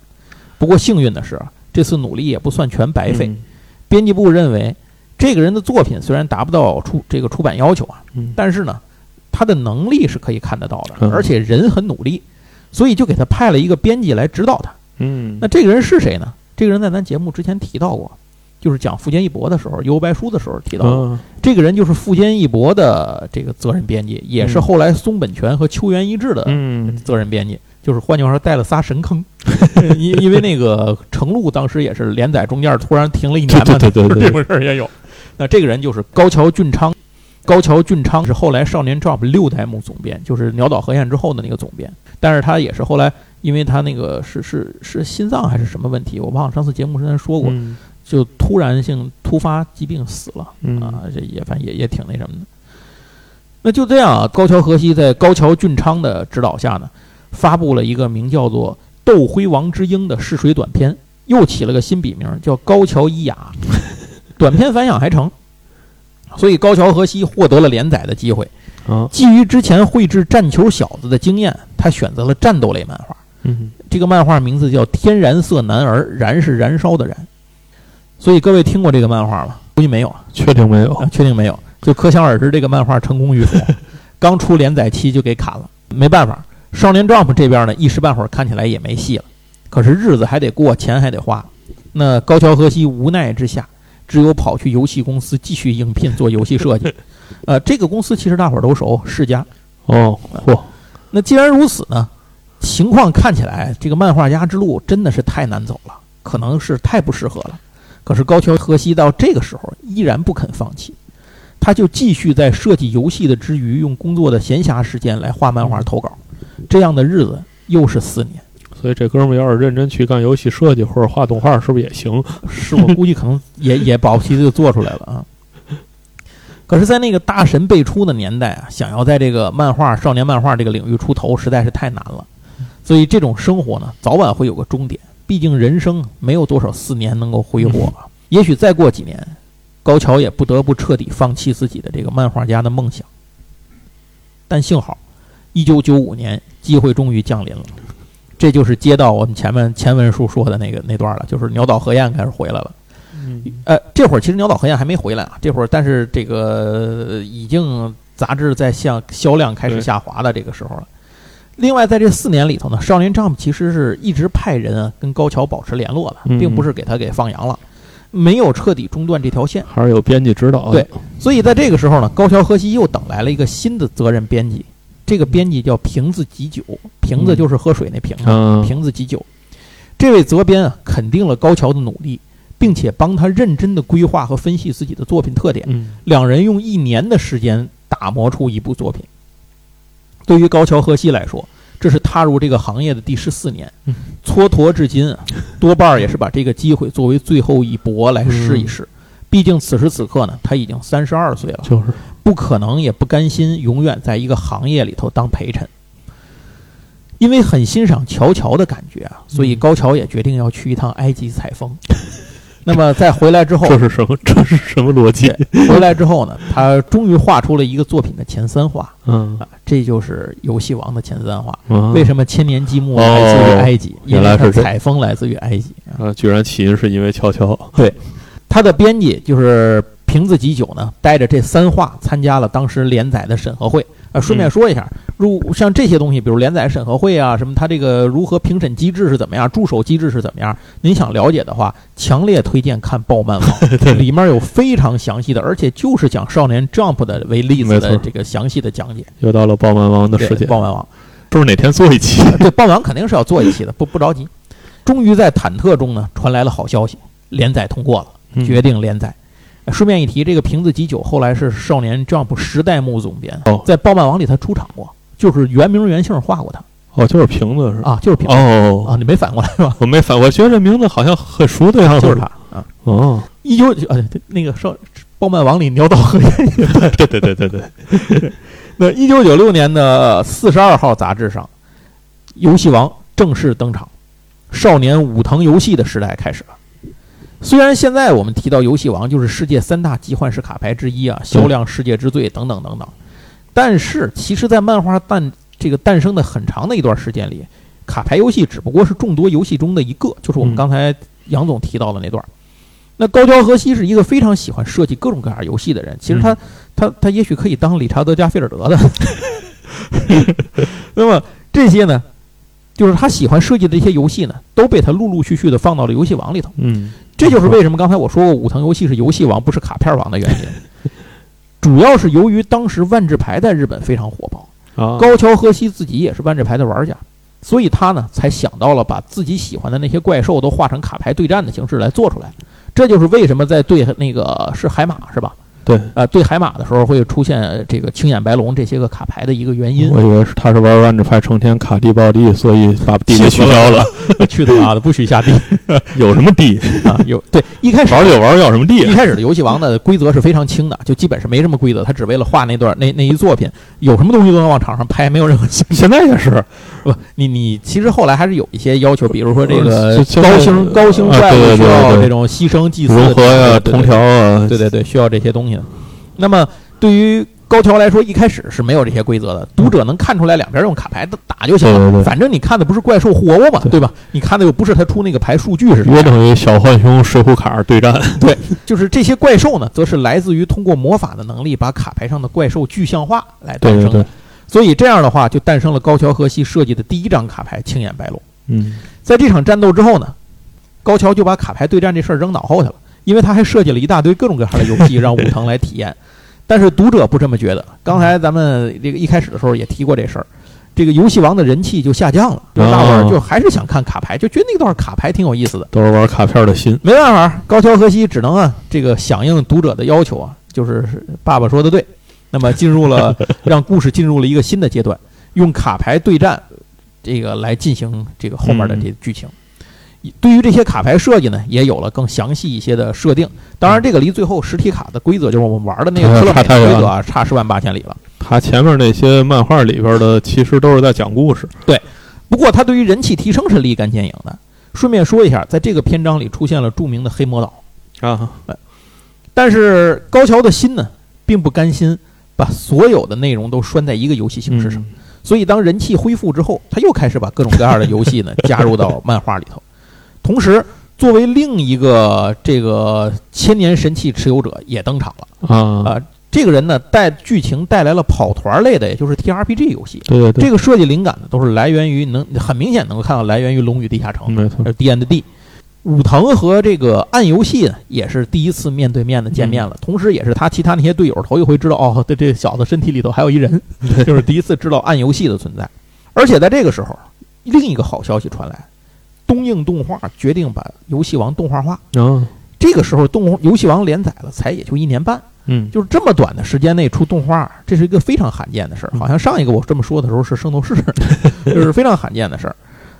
不过幸运的是，这次努力也不算全白费。编辑部认为，这个人的作品虽然达不到出这个出版要求啊，但是呢，他的能力是可以看得到的，而且人很努力。所以就给他派了一个编辑来指导他。嗯，那这个人是谁呢？这个人在咱节目之前提到过，就是讲富坚义博的时候，游白书的时候提到过。这个人就是富坚义博的这个责任编辑，也是后来松本泉和秋元一志的责任编辑。就是换句话说，带了仨神坑。因因为那个程璐当时也是连载中间突然停了一年嘛，对对对，这种事儿也有。那这个人就是高桥俊昌。高桥俊昌是后来少年 Jump 六代目总编，就是鸟岛和彦之后的那个总编。但是他也是后来，因为他那个是是是心脏还是什么问题，我忘了。上次节目之前说过，就突然性突发疾病死了啊！这也反正也也挺那什么的。那就这样啊，高桥和希在高桥俊昌的指导下呢，发布了一个名叫做《斗辉王之鹰》的试水短片，又起了个新笔名叫高桥一雅。短片反响还成。所以高桥和希获得了连载的机会。啊，基于之前绘制《战球小子》的经验，他选择了战斗类漫画。嗯，这个漫画名字叫《天然色男儿》，燃是燃烧的燃。所以各位听过这个漫画吗？估计没有。确定没有？确定没有。就可想而知，这个漫画成功与否。刚出连载期就给砍了，没办法。少年 Jump 这边呢，一时半会儿看起来也没戏了。可是日子还得过，钱还得花。那高桥和希无奈之下。只有跑去游戏公司继续应聘做游戏设计，呃，这个公司其实大伙儿都熟，世嘉。哦，嚯！那既然如此呢，情况看起来这个漫画家之路真的是太难走了，可能是太不适合了。可是高桥和希到这个时候依然不肯放弃，他就继续在设计游戏的之余，用工作的闲暇时间来画漫画投稿。这样的日子又是四年。所以这哥们儿要是认真去干游戏设计或者画动画，是不是也行？是我估计可能也也保不齐就做出来了啊。可是，在那个大神辈出的年代啊，想要在这个漫画、少年漫画这个领域出头，实在是太难了。所以，这种生活呢，早晚会有个终点。毕竟人生没有多少四年能够挥霍，也许再过几年，高桥也不得不彻底放弃自己的这个漫画家的梦想。但幸好，一九九五年，机会终于降临了。这就是接到我们前面前文书说的那个那段了，就是鸟岛和彦开始回来了。呃，这会儿其实鸟岛和彦还没回来啊，这会儿但是这个已经杂志在向销量开始下滑的这个时候了。另外，在这四年里头呢，少年 Jump 其实是一直派人啊跟高桥保持联络的，并不是给他给放羊了，没有彻底中断这条线，还是有编辑指导。对，所以在这个时候呢，高桥和希又等来了一个新的责任编辑。这个编辑叫瓶子吉酒，瓶子就是喝水那瓶子，瓶子吉酒。这位责编啊，肯定了高桥的努力，并且帮他认真的规划和分析自己的作品特点。嗯。两人用一年的时间打磨出一部作品。对于高桥和希来说，这是踏入这个行业的第十四年。嗯，蹉跎至今啊，多半也是把这个机会作为最后一搏来试一试。毕竟此时此刻呢，他已经三十二岁了，就是不可能也不甘心永远在一个行业里头当陪衬。因为很欣赏乔乔的感觉啊，所以嗯高桥也决定要去一趟埃及采风。那么在回来之后，这是什么？这是什么逻辑？回来之后呢，他终于画出了一个作品的前三画嗯啊，这就是游戏王的前三画。啊为什么千年积木哦来自于埃及？原来是采风来自于埃及啊。啊，居然起因是因为乔乔。对他的编辑就是瓶子吉酒呢，带着这三话参加了当时连载的审核会。呃，顺便说一下，如像这些东西，比如连载审核会啊，什么它这个如何评审机制是怎么样，助手机制是怎么样，您想了解的话，强烈推荐看《爆漫王》，里面有非常详细的，而且就是讲少年 Jump 的为例子的这个详细的讲解。又到了爆漫王的对时间，爆漫王，不是哪天做一期？对，爆漫王肯定是要做一期的，不不着急。终于在忐忑中呢，传来了好消息，连载通过了。嗯决定连载。呃顺便一提，这个瓶子吉久后来是少年 Jump 时代目总编，哦在爆漫王里他出场过，就是原名原姓画过他哦，就是瓶子是吧？啊，就是瓶子、哦啊，你没反过来是吧？我没反，我觉得这名字好像很熟的样子。就是他啊。哦，一九呃对那个少爆漫王里鸟岛和彦 对对对对对，那一九九六年的四十二号杂志上，游戏王正式登场，少年武藤游戏的时代开始了。虽然现在我们提到游戏王就是世界三大集幻式卡牌之一啊，销量世界之最等等等等，但是其实，在漫画诞这个诞生的很长的一段时间里，卡牌游戏只不过是众多游戏中的一个，就是我们嗯刚才杨总提到的那段。那高桥和希是一个非常喜欢设计各种各样游戏的人，其实他、嗯他他也许可以当理查德加菲尔德的。那么这些呢，就是他喜欢设计的一些游戏呢，都被他陆陆续续的放到了游戏王里头。嗯，这就是为什么刚才我说过武藤游戏是游戏王，不是卡片王的原因。主要是由于当时万智牌在日本非常火爆，啊，高桥和希自己也是万智牌的玩家，所以他呢才想到了把自己喜欢的那些怪兽都画成卡牌对战的形式来做出来。这就是为什么在对那个是海马是吧？对，呃，对海马的时候会出现这个青眼白龙这些个卡牌的一个原因。我以为是他是玩万智牌成天卡地爆地，所以把地给取消了。去他妈的，不许下地 有什么地？啊！有对，一开始玩就玩，要什么地一？开始的游戏王的规则是非常轻的，就基本是没什么规则，他只为了画那段那那一作品，有什么东西都能往场上拍，没有任何。现在也是，不，你你其实后来还是有一些要求，比如说这个高星高星怪物需要这种牺牲祭祀融合呀、对对同调啊，对对对，需要这些东西的。那么对于高桥来说，一开始是没有这些规则的，读者能看出来两边用卡牌打就行了，对对对反正你看的不是怪兽互殴嘛，对对吧？你看的又不是他出那个牌数据是什么约，等于小浣熊水浒卡对战。对就是这些怪兽呢，则是来自于通过魔法的能力把卡牌上的怪兽具象化来诞生的。对对对，所以这样的话，就诞生了高桥和希设计的第一张卡牌青眼白龙。嗯，在这场战斗之后呢，高桥就把卡牌对战这事儿扔脑后去了，因为他还设计了一大堆各种各样的游戏让武藤来体验。但是读者不这么觉得。刚才咱们这个一开始的时候也提过这事儿，这个游戏王的人气就下降了，就大伙儿就还是想看卡牌，就觉得那段卡牌挺有意思的。都是玩卡片的心。没办法，高桥和希只能啊，这个响应读者的要求啊，就是爸爸说的对。那么进入了 让故事进入了一个新的阶段，用卡牌对战这个来进行这个后面的这剧情。对于这些卡牌设计呢，也有了更详细一些的设定。当然，这个离最后实体卡的规则，就是我们玩的那个哎呀科乐美差太远的规则啊，差十万八千里了。它前面那些漫画里边的，其实都是在讲故事。对不过，它对于人气提升是立竿见影的。顺便说一下，在这个篇章里出现了著名的黑魔岛。啊，但是高桥的心呢，并不甘心把所有的内容都拴在一个游戏形式上，嗯所以当人气恢复之后，他又开始把各种各样的游戏呢 加入到漫画里头。同时，作为另一个这个千年神器持有者也登场了。啊，呃这个人呢，带剧情带来了跑团类的，也就是 TRPG 游戏。对对对，这个设计灵感呢，都是来源于能很明显能够看到来源于《龙与地下城》没错，呃 D and D。武藤和这个暗游戏呢，也是第一次面对面的见面了，同时也是他其他那些队友头一回知道，哦，这这小子身体里头还有一人，就是第一次知道暗游戏的存在。而且在这个时候，另一个好消息传来，东映动画决定把游戏王动画化。啊，这个时候，动游戏王连载了才也就一年半，嗯，就是这么短的时间内出动画，这是一个非常罕见的事儿。好像上一个我这么说的时候是圣斗士，就是非常罕见的事儿。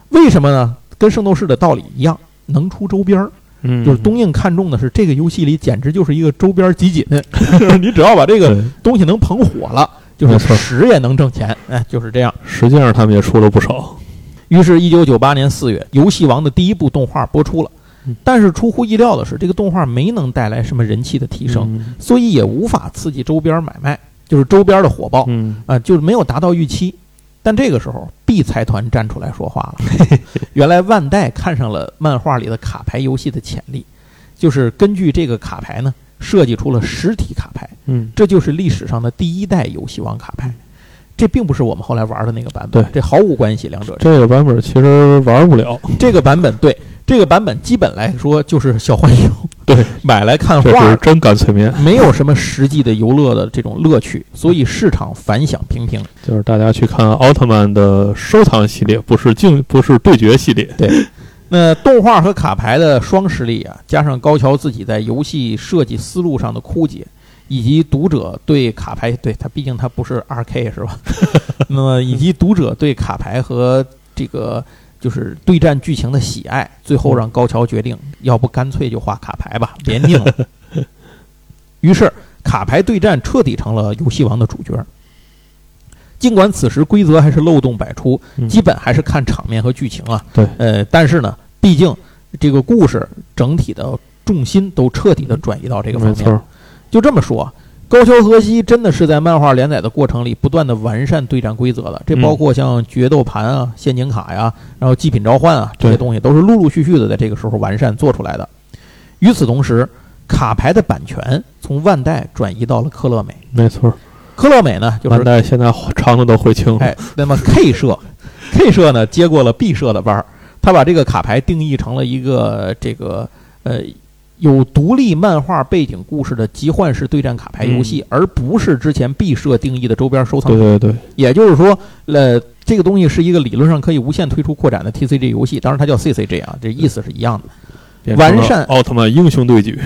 为什么呢？跟圣斗士的道理一样，能出周边儿。嗯，就是东映看中的是这个游戏里简直就是一个周边集锦，就 是你只要把这个东西能捧火了，就是屎也能挣钱，哎，就是这样。实际上他们也出了不少。于是，一九九八年四月，《游戏王》的第一部动画播出了嗯。但是出乎意料的是，这个动画没能带来什么人气的提升，嗯所以也无法刺激周边买卖，就是周边的火爆嗯，啊、就是没有达到预期。但这个时候，B 财团站出来说话了。原来万代看上了漫画里的卡牌游戏的潜力，就是根据这个卡牌呢，设计出了实体卡牌，嗯，这就是历史上的第一代游戏王卡牌。这并不是我们后来玩的那个版本，对这毫无关系，两者这个版本其实玩不了。这个版本对这个版本基本来说就是小浣熊，对，买来看这画是，真干脆面，没有什么实际的游乐的这种乐趣，所以市场反响平平。就是大家去看奥特曼的收藏系列，不是竞，不是对决系列。对那动画和卡牌的双实力啊，加上高桥自己在游戏设计思路上的枯竭，以及读者对卡牌，对它毕竟它不是二 K 是吧？那么以及读者对卡牌和这个就是对战剧情的喜爱，最后让高桥决定，要不干脆就画卡牌吧，别拧了。于是卡牌对战彻底成了游戏王的主角。尽管此时规则还是漏洞百出，嗯基本还是看场面和剧情啊。对，呃，但是呢，毕竟这个故事整体的重心都彻底的转移到这个方面。就这么说，高桥和希真的是在漫画连载的过程里不断的完善对战规则的。这嗯包括像决斗盘啊、陷阱卡呀，然后祭品召唤啊这些东西，都是陆陆续续的在这个时候完善做出来的。与此同时，卡牌的版权从万代转移到了科乐美。没错。科乐美呢，就是万代现在肠子都会清了。哎，那么 K 社，K 社呢接过了 B 社的班儿，他把这个卡牌定义成了一个这个呃有独立漫画背景故事的集幻式对战卡牌游戏，而不是之前 B 社定义的周边收藏对。对对，也就是说，呃，这个东西是一个理论上可以无限推出扩展的 TCG 游戏，当然它叫 CCG 啊，这意思是一样的。完善奥特曼英雄对决。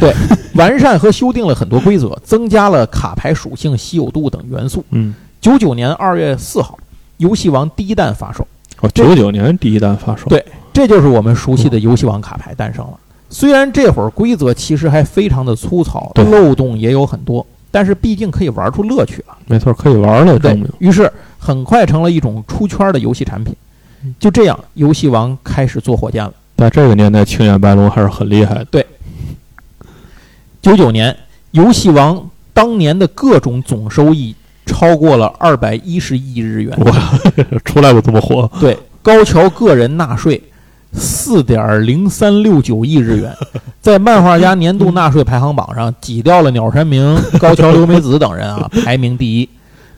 完善和修订了很多规则，增加了卡牌属性、稀有度等元素。嗯，九九年二月四号，游戏王第一弹发售。哦，九九年第一弹发售。对这就是我们熟悉的游戏王卡牌诞生了。虽然这会儿规则其实还非常的粗糙，漏洞也有很多，但是毕竟可以玩出乐趣了。没错，可以玩了，对证明。于是，很快成了一种出圈的游戏产品嗯。就这样，游戏王开始做火箭了。在这个年代，青眼白龙还是很厉害的。九九年，游戏王当年的各种总收益超过了二百一十亿日元。哇，出来就这么火。对，高桥个人纳税四点零三六九亿日元，在漫画家年度纳税排行榜上挤掉了鸟山明、高桥留美子等人啊，排名第一。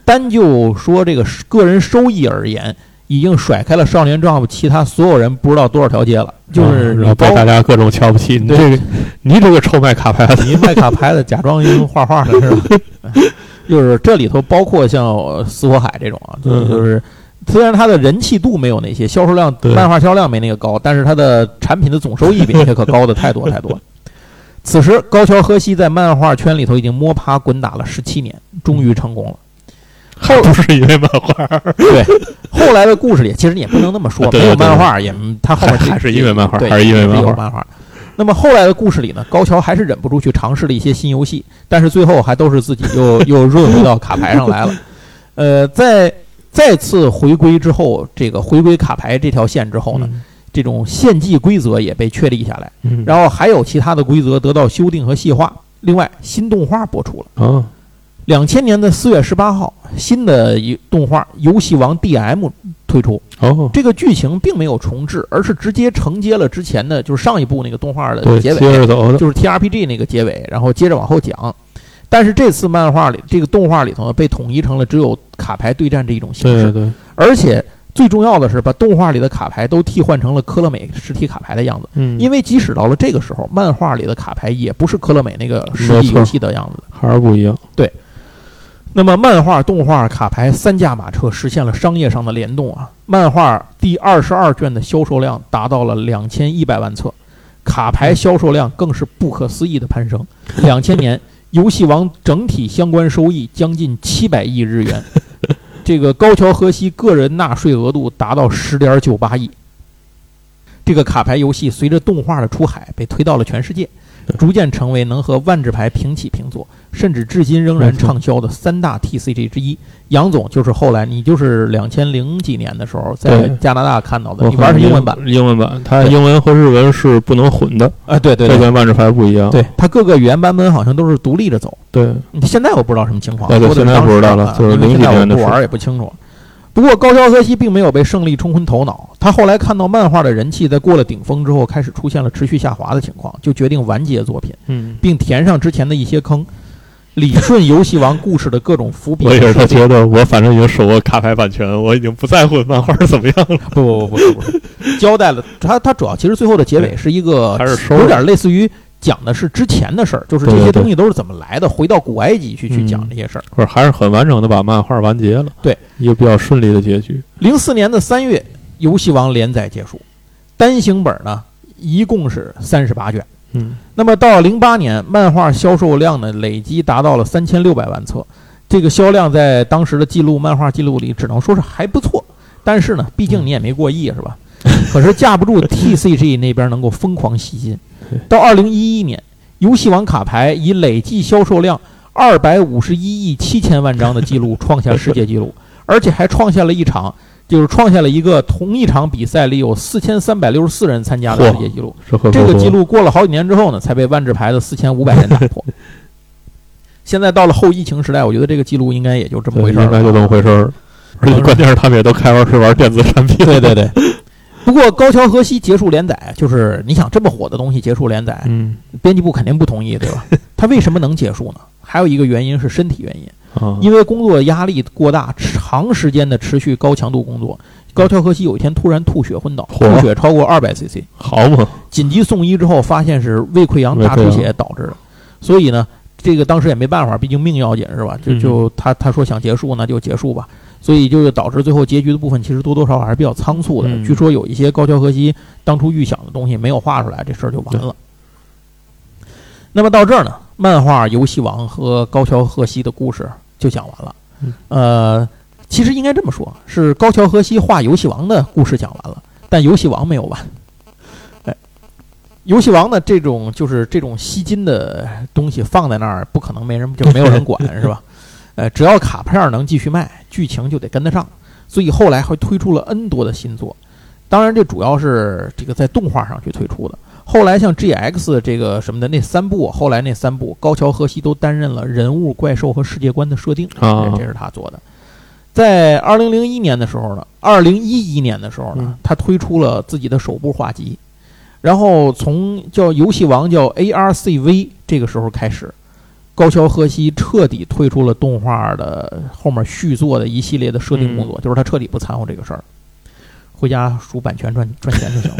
单就说这个个人收益而言，已经甩开了少年 Jump 其他所有人不知道多少条街了。就是然后被大家各种瞧不起。你这个，你这个臭卖卡牌的。你卖卡牌的，假装画画的是吧？就是这里头包括像呃死火海这种啊，就是嗯就是虽然它的人气度没有那些，销售量漫画销量没那个高，但是它的产品的总收益比那些可高的太多太多了。此时，高桥和希在漫画圈里头已经摸爬滚打了十七年，终于成功了。后不是因为漫画，对后来的故事里，其实你也不能那么说，没有漫画也，他后面还还是因为漫画还是因为漫画。那么后来的故事里呢，高桥还是忍不住去尝试了一些新游戏，但是最后还都是自己又又润回到卡牌上来了。呃，在再次回归之后，这个回归卡牌这条线之后呢，这种献祭规则也被确立下来，嗯，然后还有其他的规则得到修订和细化。另外，新动画播出了。啊，两千年的四月十八号，新的一动画《游戏王 DM》推出。哦，这个剧情并没有重置，而是直接承接了之前的，就是上一部那个动画的对，结接尾，着走。就是 TRPG 那个结尾，然后接着往后讲。但是这次漫画里，这个动画里头呢，被统一成了只有卡牌对战这一种形式，对对对，而且最重要的是，把动画里的卡牌都替换成了科乐美实体卡牌的样子。嗯，因为即使到了这个时候，漫画里的卡牌也不是科乐美那个实体游戏的样子。还是不一样。对那么，漫画、动画、卡牌三驾马车实现了商业上的联动啊！漫画第二十二卷的销售量达到了两千一百万册，卡牌销售量更是不可思议的攀升。两千年，游戏王整体相关收益将近七百亿日元，这个高桥和希个人纳税额度达到十点九八亿。这个卡牌游戏随着动画的出海，被推到了全世界。逐渐成为能和万智牌平起平坐，甚至至今仍然畅销的三大 TCG 之一。杨总就是后来你就是两千零几年的时候在加拿大看到的，你玩是英文版，英文版，它英文和日文是不能混的。哎，对对，这跟万智牌不一样。对，它各个语言版本好像都是独立着走。对，现在我不知道什么情况，对，现在不知道了，就是零几年的不玩也不清楚。不过高桥和希并没有被胜利冲昏头脑，他后来看到漫画的人气在过了顶峰之后，开始出现了持续下滑的情况，就决定完结作品，嗯，并填上之前的一些坑，理顺游戏王故事的各种伏笔。我也是，他觉得我反正已经手握卡牌版权，我已经不在乎漫画怎么样了。不不不不不，交代了他他主要其实最后的结尾是一个，还是有点类似于。讲的是之前的事儿，就是这些东西都是怎么来的，回到古埃及去去讲这些事儿，不是还是很完整的把漫画完结了，对，一个比较顺利的结局。零四年的三月，《游戏王》连载结束，单行本呢一共是三十八卷，嗯，那么到零八年，漫画销售量呢累计达到了三千六百万册，这个销量在当时的记录漫画记录里只能说是还不错，但是呢，毕竟你也没过亿是吧？可是架不住 TCG 那边能够疯狂吸金。到二零一一年，游戏王卡牌以累计销售量二百五十一亿七千万张的记录创下世界纪录，而且还创下了一场，就是创下了一个同一场比赛里有四千三百六十四人参加的世界纪录。这个记录过了好几年之后呢，才被万智牌的四千五百人打破。现在到了后疫情时代，我觉得这个记录应该也就这么回事儿，应该就这么回事儿。而且关键是他们也都开玩是玩电子产品。对对对。不过高桥和希结束连载，就是你想这么火的东西结束连载，嗯，编辑部肯定不同意，对吧？他为什么能结束呢？还有一个原因是身体原因，因为工作压力过大，长时间的持续高强度工作，高桥和希有一天突然吐血昏倒，吐血超过二百 cc，好嘛？紧急送医之后，发现是胃溃疡大出血导致的，所以呢，这个当时也没办法，毕竟命要紧是吧？就就他他说想结束，那就结束吧。所以就导致最后结局的部分其实多多少少还是比较仓促的。据说有一些高桥和希当初预想的东西没有画出来，这事儿就完了。那么到这儿呢，漫画《游戏王》和高桥和希的故事就讲完了。呃，其实应该这么说，是高桥和希画《游戏王》的故事讲完了，但《游戏王》没有完。哎，《游戏王》呢，这种就是这种吸金的东西放在那儿，不可能没人就没有人管，是吧？呃，只要卡片能继续卖，剧情就得跟得上，所以后来还推出了 N 多的新作。当然，这主要是这个在动画上去推出的。后来像 GX 这个什么的那三部，后来那三部高桥和希都担任了人物、怪兽和世界观的设定，这是他做的。在二零零一年的时候呢，二零一一年的时候呢，他推出了自己的首部画集，然后从叫游戏王叫 ARCV 这个时候开始。高桥和希彻底退出了动画的后面续作的一系列的设定工作，就是他彻底不掺和这个事儿，回家数版权赚赚钱就行了，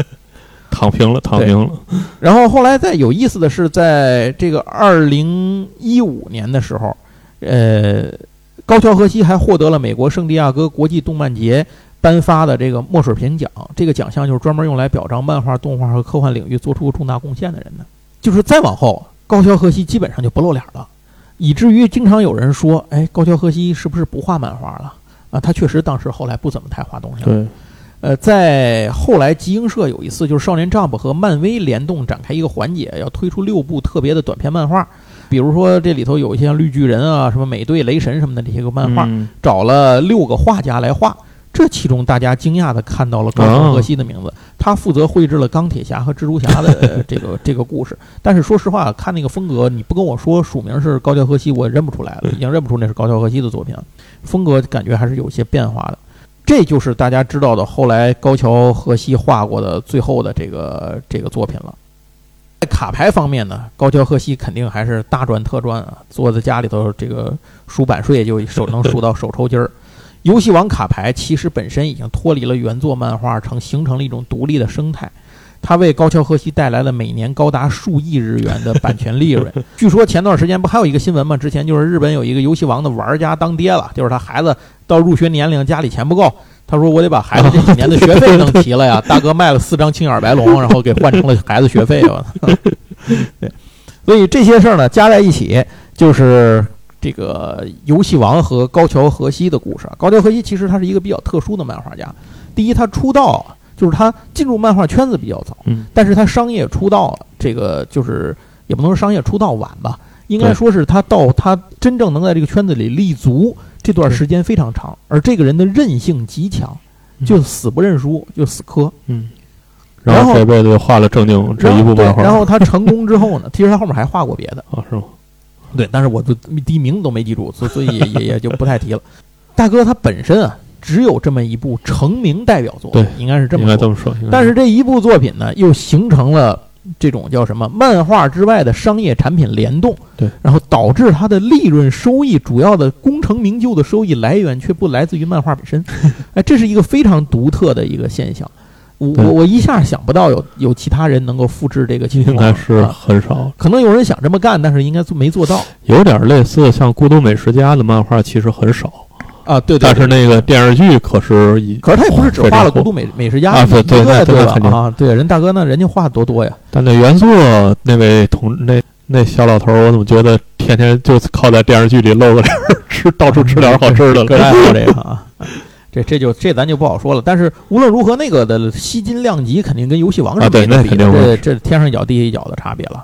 躺平了，躺平了。然后后来再有意思的是，在这个二零一五年的时候，呃，高桥和希还获得了美国圣地亚哥国际动漫节颁发的这个墨水瓶奖，这个奖项就是专门用来表彰漫画、动画和科幻领域做出重大贡献的人的。就是再往后。高桥和希基本上就不露脸了，以至于经常有人说：“哎，高桥和希是不是不画漫画了？”啊，他确实当时后来不怎么太画东西了。对，呃，在后来集英社有一次就是少年 Jump 和漫威联动展开一个环节，要推出六部特别的短篇漫画，比如说这里头有一些像绿巨人啊、什么美队、雷神什么的这些个漫画，找了六个画家来画。这其中，大家惊讶的看到了高桥和希的名字，他负责绘制了钢铁侠和蜘蛛侠的这个这个故事。但是说实话，看那个风格，你不跟我说署名是高桥和希，我认不出来了，已经认不出那是高桥和希的作品了。风格感觉还是有些变化的。这就是大家知道的后来高桥和希画过的最后的这个这个作品了。在卡牌方面呢，高桥和希肯定还是大赚特赚啊，坐在家里头这个数版税就手能数到手抽筋儿。游戏王卡牌其实本身已经脱离了原作漫画，成形成了一种独立的生态。它为高桥和希带来了每年高达数亿日元的版权利润。据说前段时间不还有一个新闻吗？之前就是日本有一个游戏王的玩家当爹了，就是他孩子到入学年龄，家里钱不够，他说我得把孩子这几年的学费弄齐了呀。大哥卖了四张青眼白龙，然后给换成了孩子学费。对，所以这些事儿呢加在一起，就是这个游戏王和高桥和希的故事。高桥和希其实他是一个比较特殊的漫画家。第一，他出道就是他进入漫画圈子比较早，嗯，但是他商业出道这个就是也不能说商业出道晚吧，应该说是他到他真正能在这个圈子里立足这段时间非常长。而这个人的韧性极强，就死不认输，就死磕，嗯。然后这辈子又画了正经这一部漫画。然后他成功之后呢，其实他后面还画过别的啊，是吗？对，但是我的第一名字都没记住，所所以也也也就不太提了。大哥他本身啊。只有这么一部成名代表作，对，应该是这么应该这么说。但是这一部作品呢，又形成了这种叫什么漫画之外的商业产品联动，对，然后导致它的利润收益主要的功成名就的收益来源却不来自于漫画本身，哎，这是一个非常独特的一个现象。我我我一下想不到有有其他人能够复制这个情况，应该是很少。可能有人想这么干，但是应该做没做到。有点类似像《孤独美食家》的漫画，其实很少。啊，对，但是那个电视剧可是，可是他也不是只画了《孤独美美食家》啊，对对对对吧？啊，对，人大哥那人家画的多多呀。但那原作那位同那那小老头，我怎么觉得天天就靠在电视剧里露个脸，吃到处吃点好吃的，更 爱好这个啊。这这就这咱就不好说了。但是无论如何，那个的吸金量级肯定跟游戏王是没得比的，这这天上一脚地下一脚的差别了。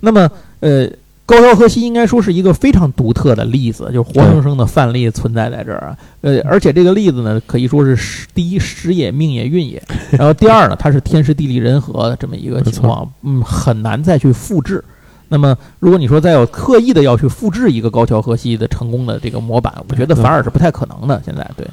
那么呃。高桥和希应该说是一个非常独特的例子，就是活生生的范例存在在这儿。呃，而且这个例子呢，可以说是第一时也命也运也，然后第二呢，它是天时地利人和的这么一个情况，嗯，很难再去复制。那么，如果你说再有刻意的要去复制一个高桥和希的成功的这个模板，我觉得反而是不太可能的。现在对。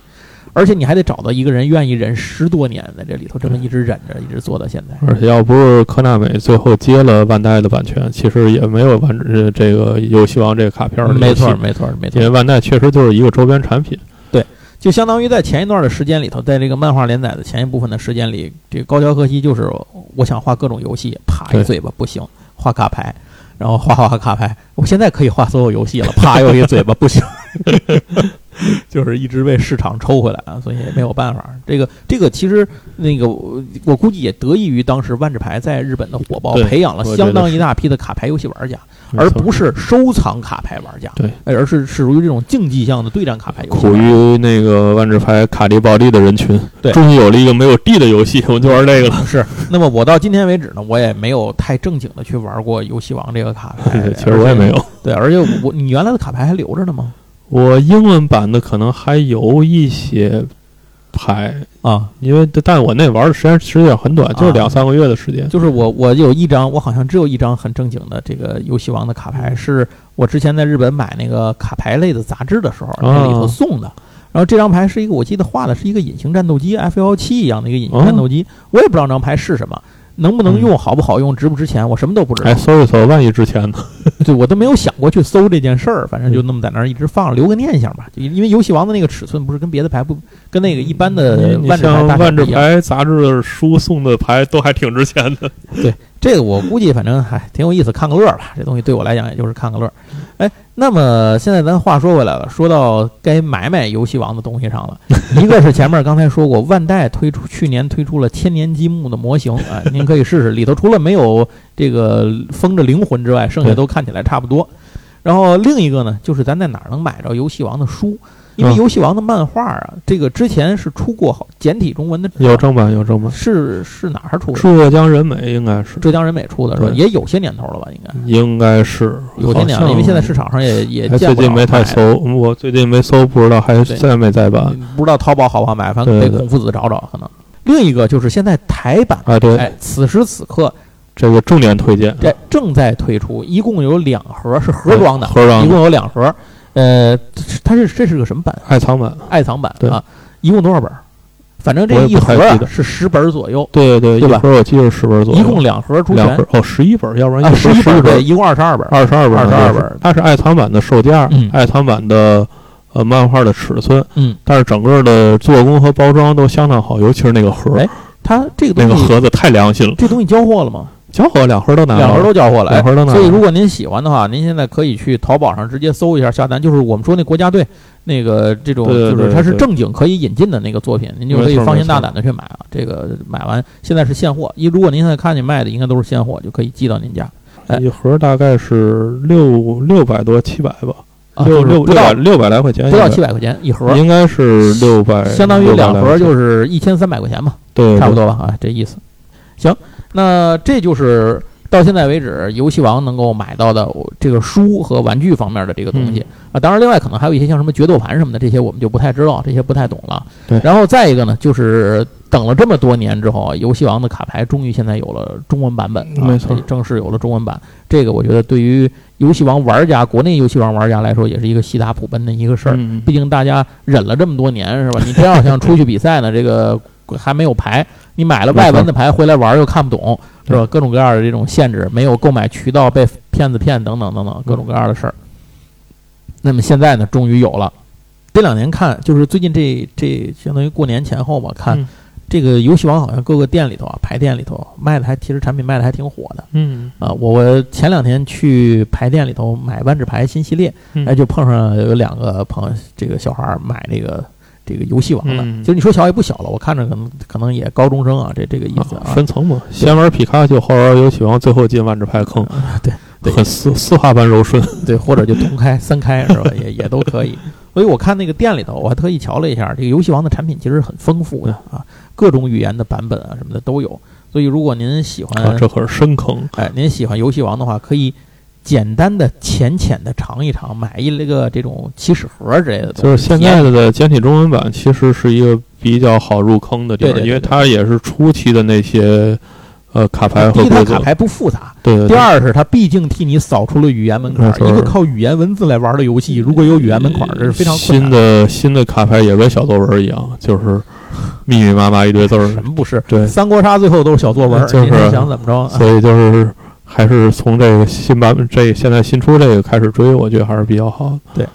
而且你还得找到一个人愿意忍十多年，在这里头这么一直忍着，一直做到现在。而且要不是科纳美最后接了万代的版权，其实也没有万呃这个游戏王这个卡片。没错，没错，没错。因为万代确实就是一个周边产品。对，就相当于在前一段的时间里头，在这个漫画连载的前一部分的时间里，这个高桥和希就是我想画各种游戏，啪一嘴巴不行，画卡牌，然后画画卡牌，我现在可以画所有游戏了，啪又一嘴巴不行。就是一直被市场抽回来啊，所以也没有办法。这个这个其实那个我估计也得益于当时万智牌在日本的火爆，培养了相当一大批的卡牌游戏玩家，而不是收藏卡牌玩家。对，而是是属于这种竞技向的对战卡牌游戏。苦于那个万智牌卡地暴地的人群，对，终于有了一个没有地的游戏，我就玩这个了。是。那么我到今天为止呢，我也没有太正经的去玩过游戏王这个卡牌。其实我也没有。对，而且我你原来的卡牌还留着呢吗？我英文版的可能还有一些牌啊，因为但我那玩的时间时间很短，就是两三个月的时间。就是我我有一张，我好像只有一张很正经的这个游戏王的卡牌，是我之前在日本买那个卡牌类的杂志的时候那里头送的。然后这张牌是一个，我记得画的是一个隐形战斗机 F 幺七一样的一个隐形战斗机，我也不知道那张牌是什么。能不能用，好不好用，值不值钱，我什么都不知道。哎，搜一搜，万一值钱呢？对，我都没有想过去搜这件事儿，反正就那么在那儿一直放，留个念想吧。因为游戏王的那个尺寸不是跟别的牌不跟那个一般的万智牌万智牌杂志书送的牌都还挺值钱的。对。这个我估计，反正还挺有意思，看个乐吧。这东西对我来讲，也就是看个乐。哎，那么现在咱话说回来了，说到该买买游戏王的东西上了。一个是前面刚才说过，万代推出去年推出了千年积木的模型，哎，您可以试试。里头除了没有这个封着灵魂之外，剩下都看起来差不多。然后另一个呢，就是咱在哪儿能买着游戏王的书？因为游戏王的漫画啊，这个之前是出过好简体中文的，有正版有正版，是是哪儿出的？浙江人美应该是。浙江人美出的，是吧？也有些年头了吧？应该。应该是。有些年，因为现在市场上也也最近没太搜，我最近没搜，不知道还在没在版，不知道淘宝好不好买，反正给孔夫子找找可能。另一个就是现在台版啊，对，哎，此时此刻这个重点推荐，这正在推出，一共有两盒，是盒装的，盒装，一共有两盒。呃，它是这是个什么版？爱藏版，爱藏版啊，一共多少本？反正这一盒是十本左右。对对对，一盒我记得是十本左右。一共两盒出全哦，十一本，要不然十一本对，一共二十二本，二十二本，二十二本。它是爱藏版的售价，爱藏版的呃漫画的尺寸，嗯，但是整个的做工和包装都相当好，尤其是那个盒。哎，它这个那个盒子太良心了，这东西交货了吗？交货两盒都拿了，两盒都交货了，两盒都拿了。所以如果您喜欢的话，您现在可以去淘宝上直接搜一下下单，就是我们说那国家队那个这种，就是它是正经可以引进的那个作品，您就可以放心大胆的去买啊。这个买完现在是现货，一如果您现在看见卖的应该都是现货，就可以寄到您家。哎一盒大概是六六百多七百吧，啊六六不到六百六百来块钱，不到七百块钱一盒，应该是六百，相当于两盒就是一千三百块钱吧。对，差不多吧啊，这意思。行，那这就是到现在为止游戏王能够买到的这个书和玩具方面的这个东西、嗯啊。当然，另外可能还有一些像什么决斗盘什么的，这些我们就不太知道，这些不太懂了。对然后再一个呢，就是等了这么多年之后啊，游戏王的卡牌终于现在有了中文版本啊，没错正式有了中文版。这个我觉得对于游戏王玩家，国内游戏王玩家来说，也是一个喜大普奔的一个事儿。嗯毕竟大家忍了这么多年，是吧？你真要想出去比赛呢，这个还没有牌，你买了外文的牌回来玩又看不懂，是吧？各种各样的这种限制，没有购买渠道被骗子骗等等等等各种各样的事儿。那么现在呢，终于有了。这两年看，就是最近这这相当于过年前后吧，看嗯这个游戏王好像各个店里头啊，牌店里头卖的还其实产品卖的还挺火的嗯啊。我我前两天去牌店里头买万智牌新系列，嗯，哎，就碰上有两个朋友，这个小孩儿买那个这个游戏王的，嗯其实你说小也不小了，我看着可能可能也高中生啊，这这个意思啊。分层嘛，先玩皮卡丘，后玩游戏王，最后进万智牌坑，啊对对很丝丝滑般柔顺。对，或者就同开、三开是吧？也也都可以。所以我看那个店里头，我还特意瞧了一下，这个游戏王的产品其实很丰富的啊，各种语言的版本啊什么的都有。所以如果您喜欢，啊，这可是深坑。哎，您喜欢游戏王的话，可以简单的、浅浅的尝一尝，买一个这种起始盒之类的东西。就是现在的简体中文版，其实是一个比较好入坑的地方，对对对因为它也是初期的那些呃卡牌第一，它和。卡牌不复杂；对第二是它毕竟替你扫除了语言门槛一个靠语言文字来玩的游戏，如果有语言门槛，这是非常困新。的新的卡牌也跟小作文一样，就是密密麻麻一堆字儿什。么不是？对，三国杀最后都是小作文，就是想怎么着？啊所以就是还是从这个新版本这现在新出这个开始追，我觉得还是比较好的。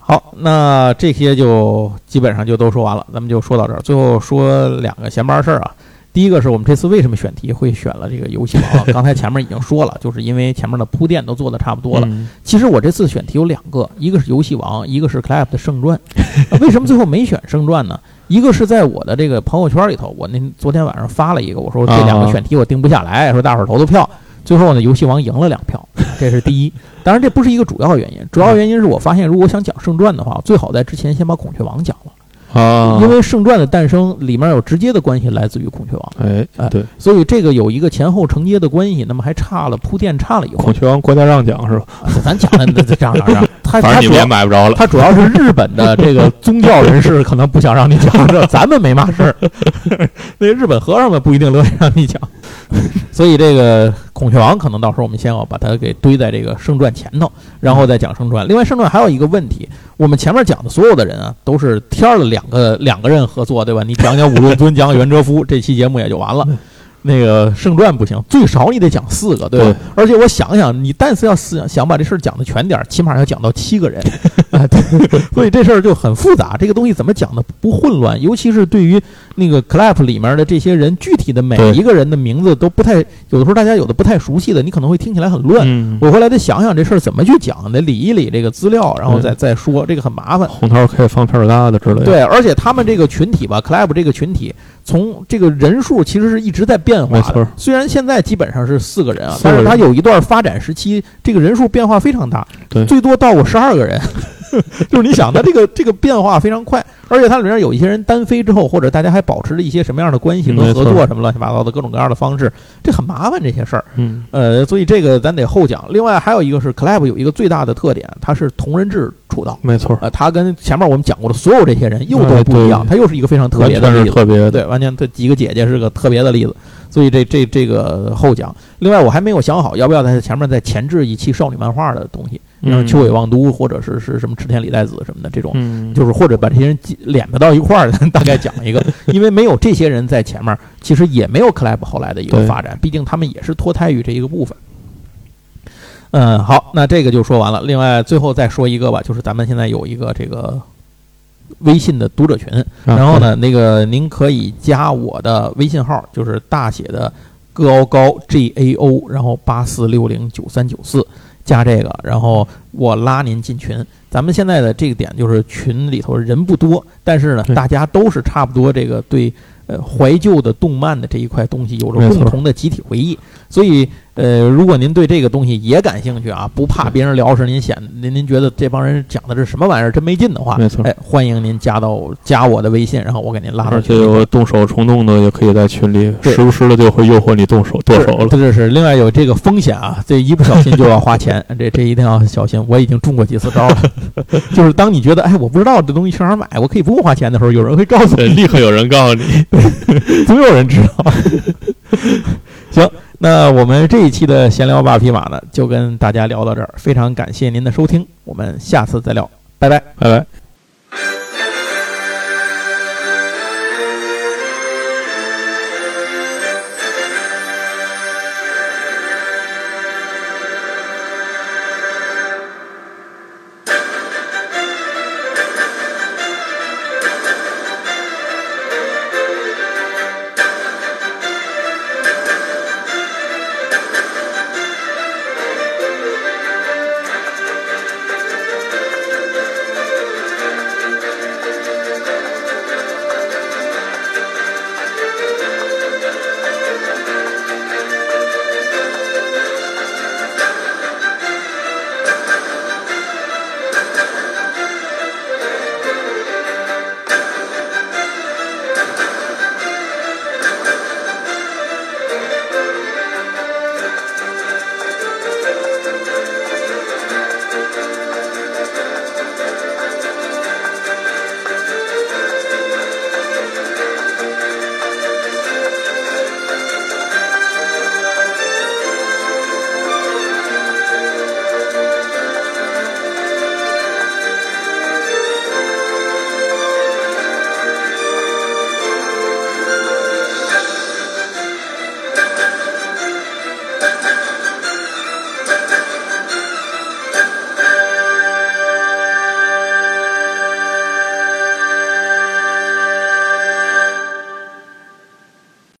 好，那这些就基本上就都说完了，咱们就说到这儿。最后说两个闲班事儿啊。第一个是我们这次为什么选题会选了这个游戏王？刚才前面已经说了，就是因为前面的铺垫都做的差不多了。嗯其实我这次选题有两个，一个是游戏王，一个是 Clap 的圣传。呃 为什么最后没选圣传呢？一个是在我的这个朋友圈里头，我那昨天晚上发了一个，我说这两个选题我定不下来，说大伙儿投投票。最后呢，游戏王赢了两票，这是第一。当然这不是一个主要原因，主要原因是我发现，如果想讲圣传的话，最好在之前先把孔雀王讲了，啊，因为圣传的诞生里面有直接的关系来自于孔雀王，哎哎对，所以这个有一个前后承接的关系。那么还差了铺垫差了一会孔雀王国家让奖是吧？啊咱讲的这这样这样，他反正你们也买不着了。他主要是日本的这个宗教人士可能不想让你讲这，咱们没嘛事儿。那日本和尚们不一定乐意让你讲，所以这个孔雀王可能到时候我们先要把它给堆在这个圣传前头，然后再讲圣传。另外，圣传还有一个问题，我们前面讲的所有的人啊，都是天儿的两个两个人合作，对吧？你讲讲武路尊，讲讲袁哲夫，这期节目也就完了。那个圣传不行，最少你得讲四个，对吧？对而且我想想，你但是要思想把这事儿讲的全点儿，起码要讲到七个人，啊，对，所以这事儿就很复杂。这个东西怎么讲的不混乱？尤其是对于那个 clap 里面的这些人，具体的每一个人的名字都不太，有的时候大家有的不太熟悉的，你可能会听起来很乱。嗯，我后来得想想这事儿怎么去讲，得理一理这个资料，然后再再说，这个很麻烦。红桃可以放片儿疙瘩之类的。对，而且他们这个群体吧，clap 这个群体，从这个人数其实是一直在变化的。虽然现在基本上是四个人啊，但是它有一段发展时期，这个人数变化非常大，对最多到过十二个人。就是你想，它这个这个变化非常快，而且它里面有一些人单飞之后，或者大家还保持着一些什么样的关系嗯和合作，什么乱七八糟的各种各样的方式，这很麻烦这些事儿。嗯，呃，所以这个咱得后讲。另外还有一个是 Club 有一个最大的特点，它是同人志出道。没错，呃，他跟前面我们讲过的所有这些人又都哎不一样，对他又是一个非常特别的例子。特别。对，完全他几个姐姐是个特别的例子，所以这这这个后讲。另外，我还没有想好要不要在前面再前置一期少女漫画的东西，像嗯，秋尾望都或者是是什么池田里代子什么的这种，嗯，就是或者把这些人挤敛到到一块儿，大概讲一个。因为没有这些人在前面，其实也没有 CLAP 后来的一个发展，毕竟他们也是脱胎于这一个部分。嗯，好，那这个就说完了。另外，最后再说一个吧，就是咱们现在有一个这个微信的读者群。啊然后呢，那个您可以加我的微信号，就是大写的高高 G A O，然后八四六零九三九四，加这个，然后我拉您进群。咱们现在的这个点就是群里头人不多，但是呢，大家都是差不多这个对呃怀旧的动漫的这一块东西有着共同的集体回忆，所以呃，如果您对这个东西也感兴趣啊，不怕别人聊时您显您您觉得这帮人讲的是什么玩意儿真没劲的话，没错哎，欢迎您加到加我的微信，然后我给您拉到而且群里头。有动手冲动的，也可以在群里，时不时的就会诱惑你动手剁手了。这这是另外有这个风险啊，这一不小心就要花钱，这这一定要小心。我已经中过几次招了，就是当你觉得哎我不知道这东西去哪儿买，我可以不用花钱的时候，有人会告诉，你，立刻有人告诉你，总有人知道。行，那我们这一期的闲聊八匹马呢就跟大家聊到这儿非常感谢您的收听我们下次再聊拜拜。拜拜。